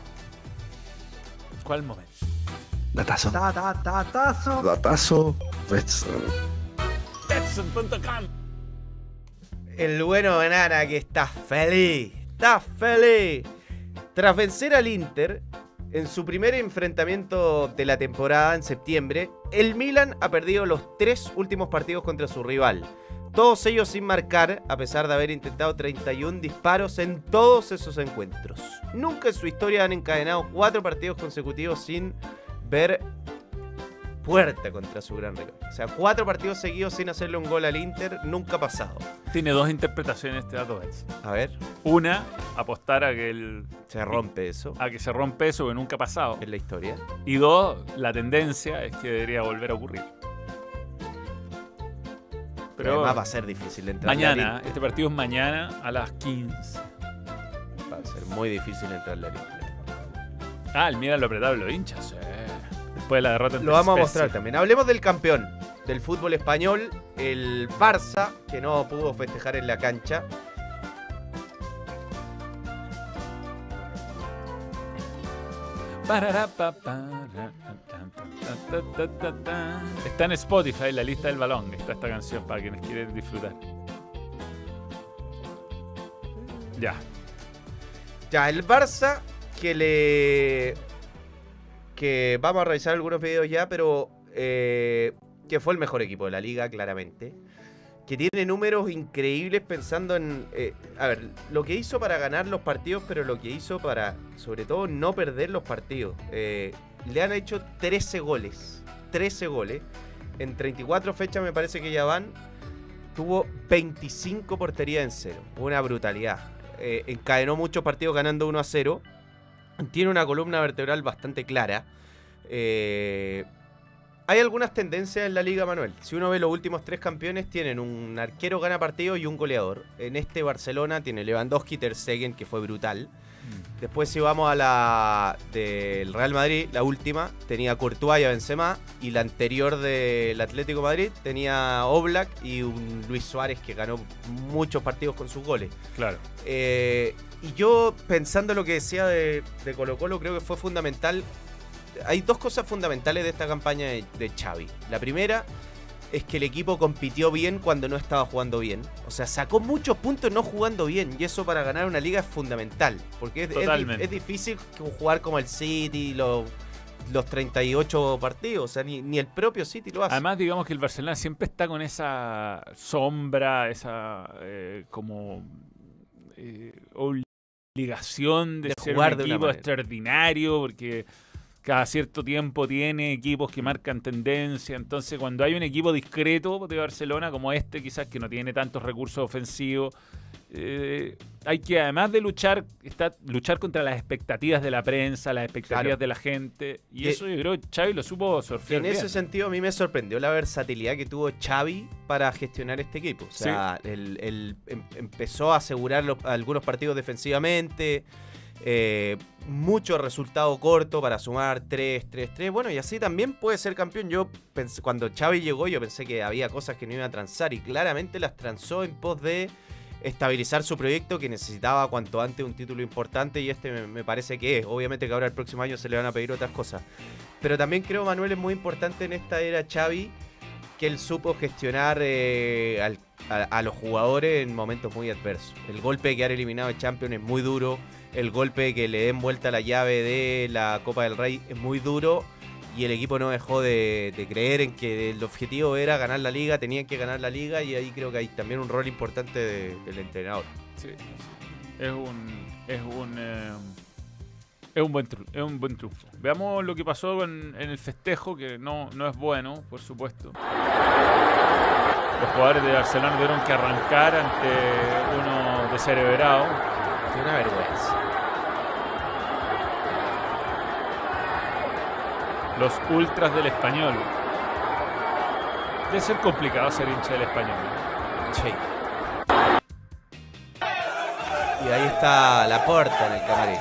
¿Cuál momento? Datazo. Ta, ta, ta, tazo. Datazo. Betson. Betson.com. El bueno de Nana que está feliz. Está feliz. Tras vencer al Inter en su primer enfrentamiento de la temporada en septiembre, el Milan ha perdido los tres últimos partidos contra su rival. Todos ellos sin marcar, a pesar de haber intentado 31 disparos en todos esos encuentros. Nunca en su historia han encadenado cuatro partidos consecutivos sin ver puerta contra su gran rival. O sea, cuatro partidos seguidos sin hacerle un gol al Inter, nunca ha pasado. Tiene dos interpretaciones este dato. A ver, Una, apostar a que, el, se rompe eso a que se rompe eso que nunca ha pasado. en la historia. Y dos, la tendencia es que debería volver a ocurrir. Pero además va a ser difícil entrar Mañana, este partido es mañana a las 15. Va a ser muy difícil entrar al Inter. Ah, el Milan lo apretaba los hinchas. eh. Después de la derrota Lo vamos a mostrar también. Hablemos del campeón del fútbol español, el Barça, que no pudo festejar en la cancha. Está en Spotify, la lista del balón. Está esta canción para quienes quieren disfrutar. Ya. Ya, el Barça que le. que vamos a revisar algunos videos ya, pero. eh, que fue el mejor equipo de la liga, claramente. Que tiene números increíbles pensando en, eh, a ver, lo que hizo para ganar los partidos, pero lo que hizo para, sobre todo, no perder los partidos. Eh, le han hecho 13 goles, 13 goles. En 34 fechas me parece que ya van. Tuvo 25 porterías en cero. Una brutalidad. Eh, encadenó muchos partidos ganando 1 a 0. Tiene una columna vertebral bastante clara. Eh, hay algunas tendencias en la liga, Manuel. Si uno ve los últimos tres campeones, tienen un arquero gana partido y un goleador. En este Barcelona tiene Lewandowski, Ter Stegen, que fue brutal. Después si vamos a la del Real Madrid, la última, tenía Courtois y a Benzema. Y la anterior del Atlético de Madrid tenía Oblak y un Luis Suárez que ganó muchos partidos con sus goles. Claro. Eh, y yo, pensando lo que decía de, de Colo Colo, creo que fue fundamental. Hay dos cosas fundamentales de esta campaña de, de Xavi. La primera es que el equipo compitió bien cuando no estaba jugando bien. O sea, sacó muchos puntos no jugando bien. Y eso para ganar una liga es fundamental. Porque es, difícil jugar como el City, los, los 38 partidos. O sea, ni, ni el propio City lo hace. Además, digamos que el Barcelona siempre está con esa sombra, esa eh, como eh, obligación de, De ser jugar un equipo extraordinario, porque cada cierto tiempo tiene equipos que marcan tendencia. Entonces, cuando hay un equipo discreto de Barcelona, como este, quizás que no tiene tantos recursos ofensivos, eh, hay que además de luchar, está, luchar contra las expectativas de la prensa, las expectativas Claro. de la gente. Y eso yo creo que Xavi lo supo En surfear ese sentido, a mí me sorprendió la versatilidad que tuvo Xavi para gestionar este equipo. O sea, él, él em- empezó a asegurar los- algunos partidos defensivamente, eh, mucho resultado corto para sumar 3, 3, 3. Bueno, y así también puede ser campeón. Yo pensé, cuando Xavi llegó, yo pensé que había cosas que no iba a transar y claramente las transó en pos de estabilizar su proyecto que necesitaba cuanto antes un título importante y este me, parece que es. Obviamente que ahora el próximo año se le van a pedir otras cosas. Pero también creo, Manuel, es muy importante en esta era Xavi que él supo gestionar eh, a los jugadores en momentos muy adversos. El golpe de quedar eliminado de Champions es muy duro. El golpe que le den vuelta la llave de la Copa del Rey es muy duro. Y el equipo no dejó de, de creer en que el objetivo era ganar la liga, tenían que ganar la liga y ahí creo que hay también un rol importante de- del entrenador. Sí, es un es un eh, es un buen es un buen triunfo. Veamos lo que pasó en, en el festejo que no, no es bueno, por supuesto. Los jugadores de Barcelona tuvieron que arrancar ante uno descerebrado. Es una vergüenza. Los ultras del español. Debe ser complicado ser hincha del español. Sí. Y ahí está la puerta en el camarín.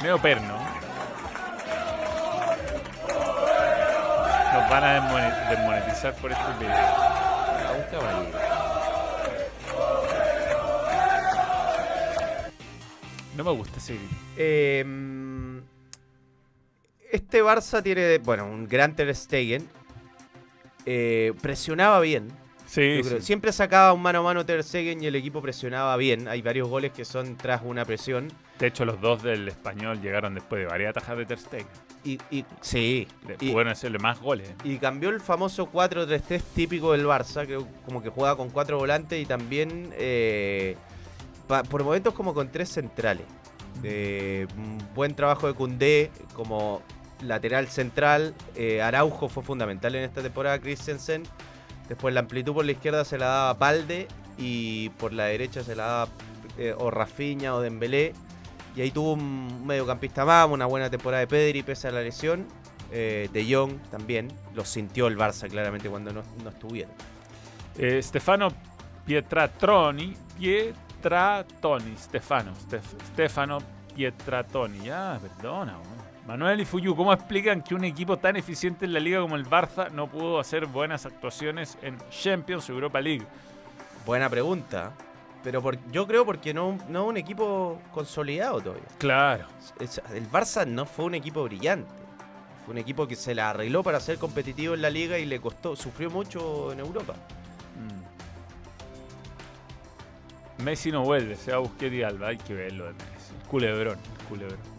Medio perno. Desmonetizar por este video. Ah, un caballero. No me gusta ese grito. Eh, este Barça tiene, bueno, un gran Ter Stegen. Eh, presionaba bien. Sí, sí. Siempre sacaba un mano a mano Ter Stegen y el equipo presionaba bien. Hay varios goles que son tras una presión. De hecho, los dos del español llegaron después de varias tajas de Ter Stegen. Y, y- sí. Le- Y- Pudieron hacerle más goles. Y cambió el famoso 4-3-3 típico del Barça, que como que juega con cuatro volantes y también eh, pa- por momentos como con tres centrales. Eh, buen trabajo de Cundé como lateral central. eh, Araujo fue fundamental en esta temporada, Christensen. Después la amplitud por la izquierda se la daba Palde y por la derecha se la daba eh, o Rafinha o Dembélé. Y ahí tuvo un mediocampista más, una buena temporada de Pedri pese a la lesión. Eh, de Jong también. Lo sintió el Barça claramente cuando no, no estuvieron. Eh, Stefano Pietratroni. Pietratoni. Stefano. Stef- Stefano Pietratoni. Ya, perdona. Manuel y Fuyu, ¿cómo explican que un equipo tan eficiente en la liga como el Barça no pudo hacer buenas actuaciones en Champions Europa League? Buena pregunta. Pero por- yo creo porque no, no un equipo consolidado todavía. Claro. El Barça no fue un equipo brillante. Fue un equipo que se la arregló para ser competitivo en la liga y le costó, sufrió mucho en Europa. Mm. Messi no vuelve, se va a y Alba. Hay que verlo de Messi. Culebrón, culebrón.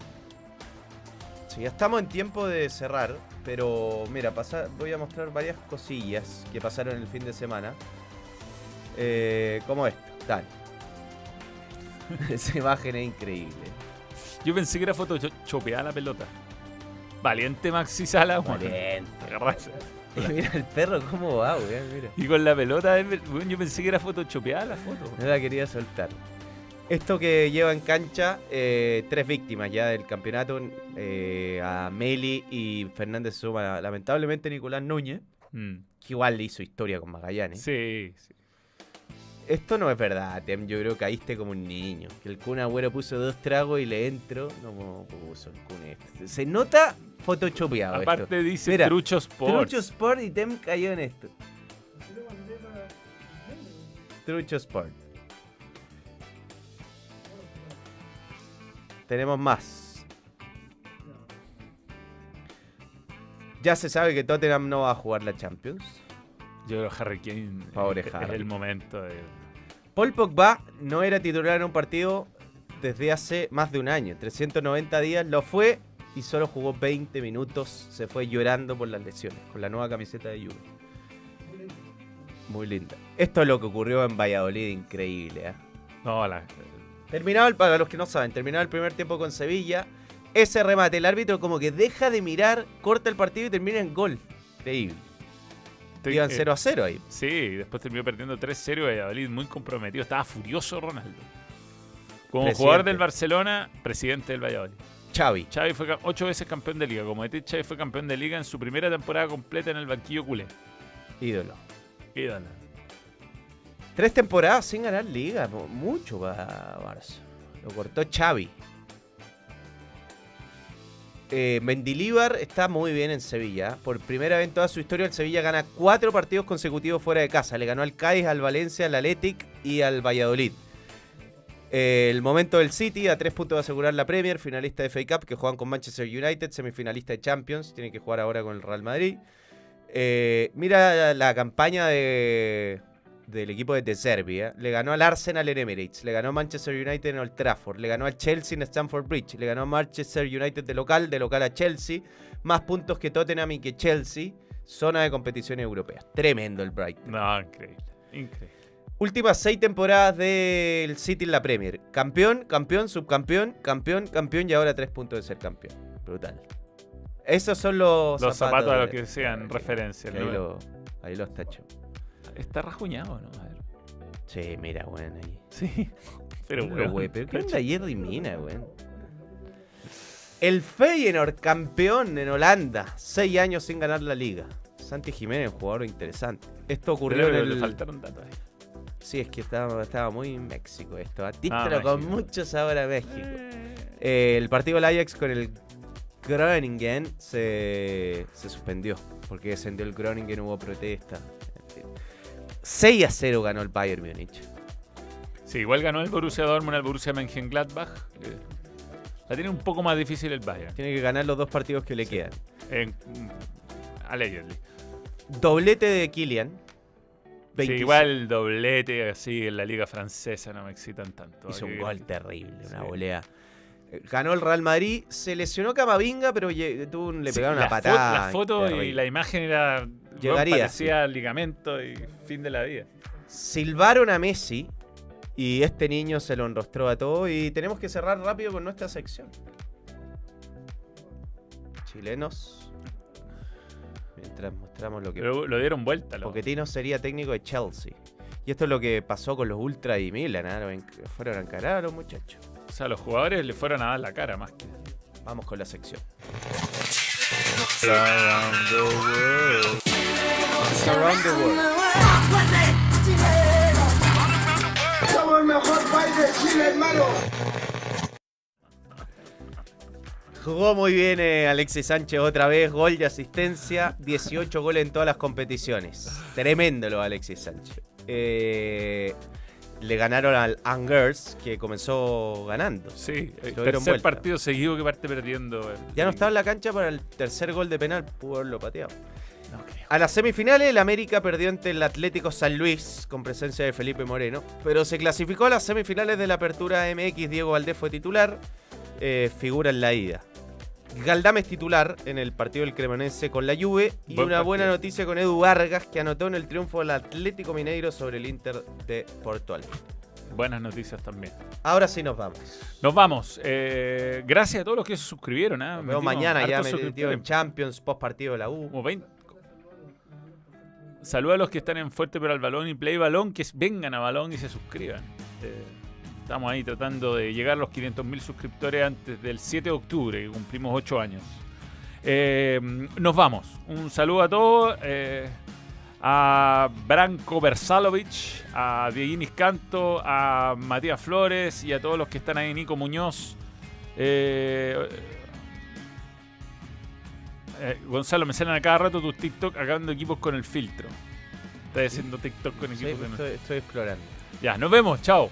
Sí, ya estamos en tiempo de cerrar, pero mira, pasa- voy a mostrar varias cosillas que pasaron el fin de semana. Eh, como esta, dale. [laughs] Esa imagen es increíble. Yo pensé que era photoshopeada la pelota. Valiente Maxi Sala. Valiente. Raza. Y [laughs] mira el perro cómo va, weón, mira. Y con la pelota, yo pensé que era photoshopeada la foto. No la quería soltar. Esto que lleva en cancha eh, tres víctimas ya del campeonato, eh, a Meli y Fernández suma lamentablemente Nicolás Núñez, Mm. que igual hizo historia con Magallanes. Sí, sí. Esto no es verdad, Tem. Yo creo que caíste como un niño. Que el Kun Agüero puso dos tragos y le entro. No puso el Kun este. Se nota photoshopeado Aparte esto. dice Mira, Trucho Sports. Trucho Sport y Tem cayó en esto. Trucho Sport. Tenemos más. Ya se sabe que Tottenham no va a jugar la Champions. Yo creo que Harry Kane Pobre es, es Harry. el momento de... Paul Pogba no era titular en un partido desde hace más de un año. 390 días lo fue y solo jugó 20 minutos. Se fue llorando por las lesiones con la nueva camiseta de Juve. Muy linda. Esto es lo que ocurrió en Valladolid, increíble. ¿eh? No, la... Terminado el, para los que no saben, terminado el primer tiempo con Sevilla. Ese remate, el árbitro como que deja de mirar, corta el partido y termina en gol. Increíble. Iban eh, 0 a 0 ahí. Sí, después terminó perdiendo 3-0 y Valladolid muy comprometido. Estaba furioso Ronaldo. Como Presidente. jugador del Barcelona, presidente del Valladolid. Xavi. Xavi fue ocho veces campeón de liga. Como ET, Xavi fue campeón de liga en su primera temporada completa en el banquillo culé. Ídolo. Ídolo. Tres temporadas sin ganar liga, mucho para Barça. Lo cortó Xavi. Eh, Mendilíbar está muy bien en Sevilla. Por primera vez en toda su historia, el Sevilla gana cuatro partidos consecutivos fuera de casa. Le ganó al Cádiz, al Valencia, al Athletic y al Valladolid. Eh, el momento del City, a tres puntos de asegurar la Premier, finalista de FA Cup, que juegan con Manchester United, semifinalista de Champions, tiene que jugar ahora con el Real Madrid. Eh, mira la campaña de, del equipo de ¿eh? Le ganó al Arsenal en Emirates, le ganó a Manchester United en Old Trafford, le ganó al Chelsea en Stamford Bridge, le ganó a Manchester United de local, de local a Chelsea, más puntos que Tottenham y que Chelsea, zona de competición europea. Tremendo el Brighton. No, increíble. Increíble. Últimas seis temporadas del City en la Premier. Campeón, campeón, subcampeón, campeón, campeón y ahora tres puntos de ser campeón. Brutal. Esos son los, Los zapatos a los que sean referencia. ahí, lo- ahí los tacho. Está rajuñado, ¿no? A ver. Sí, mira, weón, ahí. Sí. [laughs] Pero, Pero, weón, ¿qué onda Jerry Mina, weón? El Feyenoord, campeón en Holanda. Seis años sin ganar la liga. Santi Jiménez, jugador interesante. Esto ocurrió Pero en le el... faltaron datos ahí. Sí, es que estaba, estaba muy en México esto. A título Ah, con México. mucho sabor a México. Eh, el partido del Ajax con el Groningen se, se suspendió. Porque descendió el Groningen, hubo protesta. En fin. 6 a 0 ganó el Bayern Múnich. Sí, igual ganó el Borussia Dortmund al Borussia Mönchengladbach. Eh, La tiene un poco más difícil el Bayern. Tiene que ganar los dos partidos que le Sí. quedan. Allegedly. Doblete de Kylian. Sí, 25. igual doblete así en la liga francesa no me excitan tanto. Hizo un gol terrible, una Sí. volea. Eh, Ganó el Real Madrid, se lesionó Camavinga, pero le Sí, pegaron una la fo- patada. La foto y la imagen era. Llegaría, Parecía ligamento y fin de la vida. Silbaron a Messi y este niño se lo enrostró a todo y tenemos que cerrar rápido con nuestra sección. Chilenos. Mientras mostramos lo que... Pero lo dieron vuelta. Lo, Pochettino sería técnico de Chelsea. Y esto es lo que pasó con los Ultra y Milan, enc- Fueron a encarar a los muchachos. Sea, los jugadores le fueron a dar la cara más que. Vamos con la sección. Around. Jugó muy bien eh, Alexis Sánchez otra vez, gol y asistencia, 18 goles en todas las competiciones. Tremendo lo de Alexis Sánchez. Eh, le ganaron al Angers, que comenzó ganando. Sí, el dieron tercer vuelta. partido seguido que parte perdiendo. el- Ya no estaba en la cancha para el tercer gol de penal, pudo haberlo pateado. No creo. A las semifinales, el América perdió ante el Atlético San Luis con presencia de Felipe Moreno, pero se clasificó a las semifinales de la Apertura MX. Diego Valdés fue titular, eh, figura en la ida. Galdame es titular en el partido del Cremonense con la Juve y Buen una buena noticia con Edu Vargas que anotó en el triunfo del Atlético Mineiro sobre el Inter de Porto Alegre. Buenas noticias también. Ahora sí nos vamos. Nos vamos. Eh, gracias a todos los que se suscribieron. Nos vemos Metimos mañana ya metido en Champions, post partido de la U. Como 20. Saludos a los que están en Fuerte pero al Balón y Play Balón, que vengan a Balón y se suscriban. Eh, estamos ahí tratando de llegar a los 500.000 suscriptores antes del 7 de octubre, que cumplimos 8 años. Eh, nos vamos. Un saludo a todos. eh, a Branko Versalovic, a Dieguinis Canto, a Matías Flores y a todos los que están ahí, Nico Muñoz. Eh, eh, Gonzalo, me salen a cada rato tus TikTok acabando equipos con el filtro. Estás haciendo TikTok con equipos que no- estoy, estoy explorando. Ya, nos vemos, chao.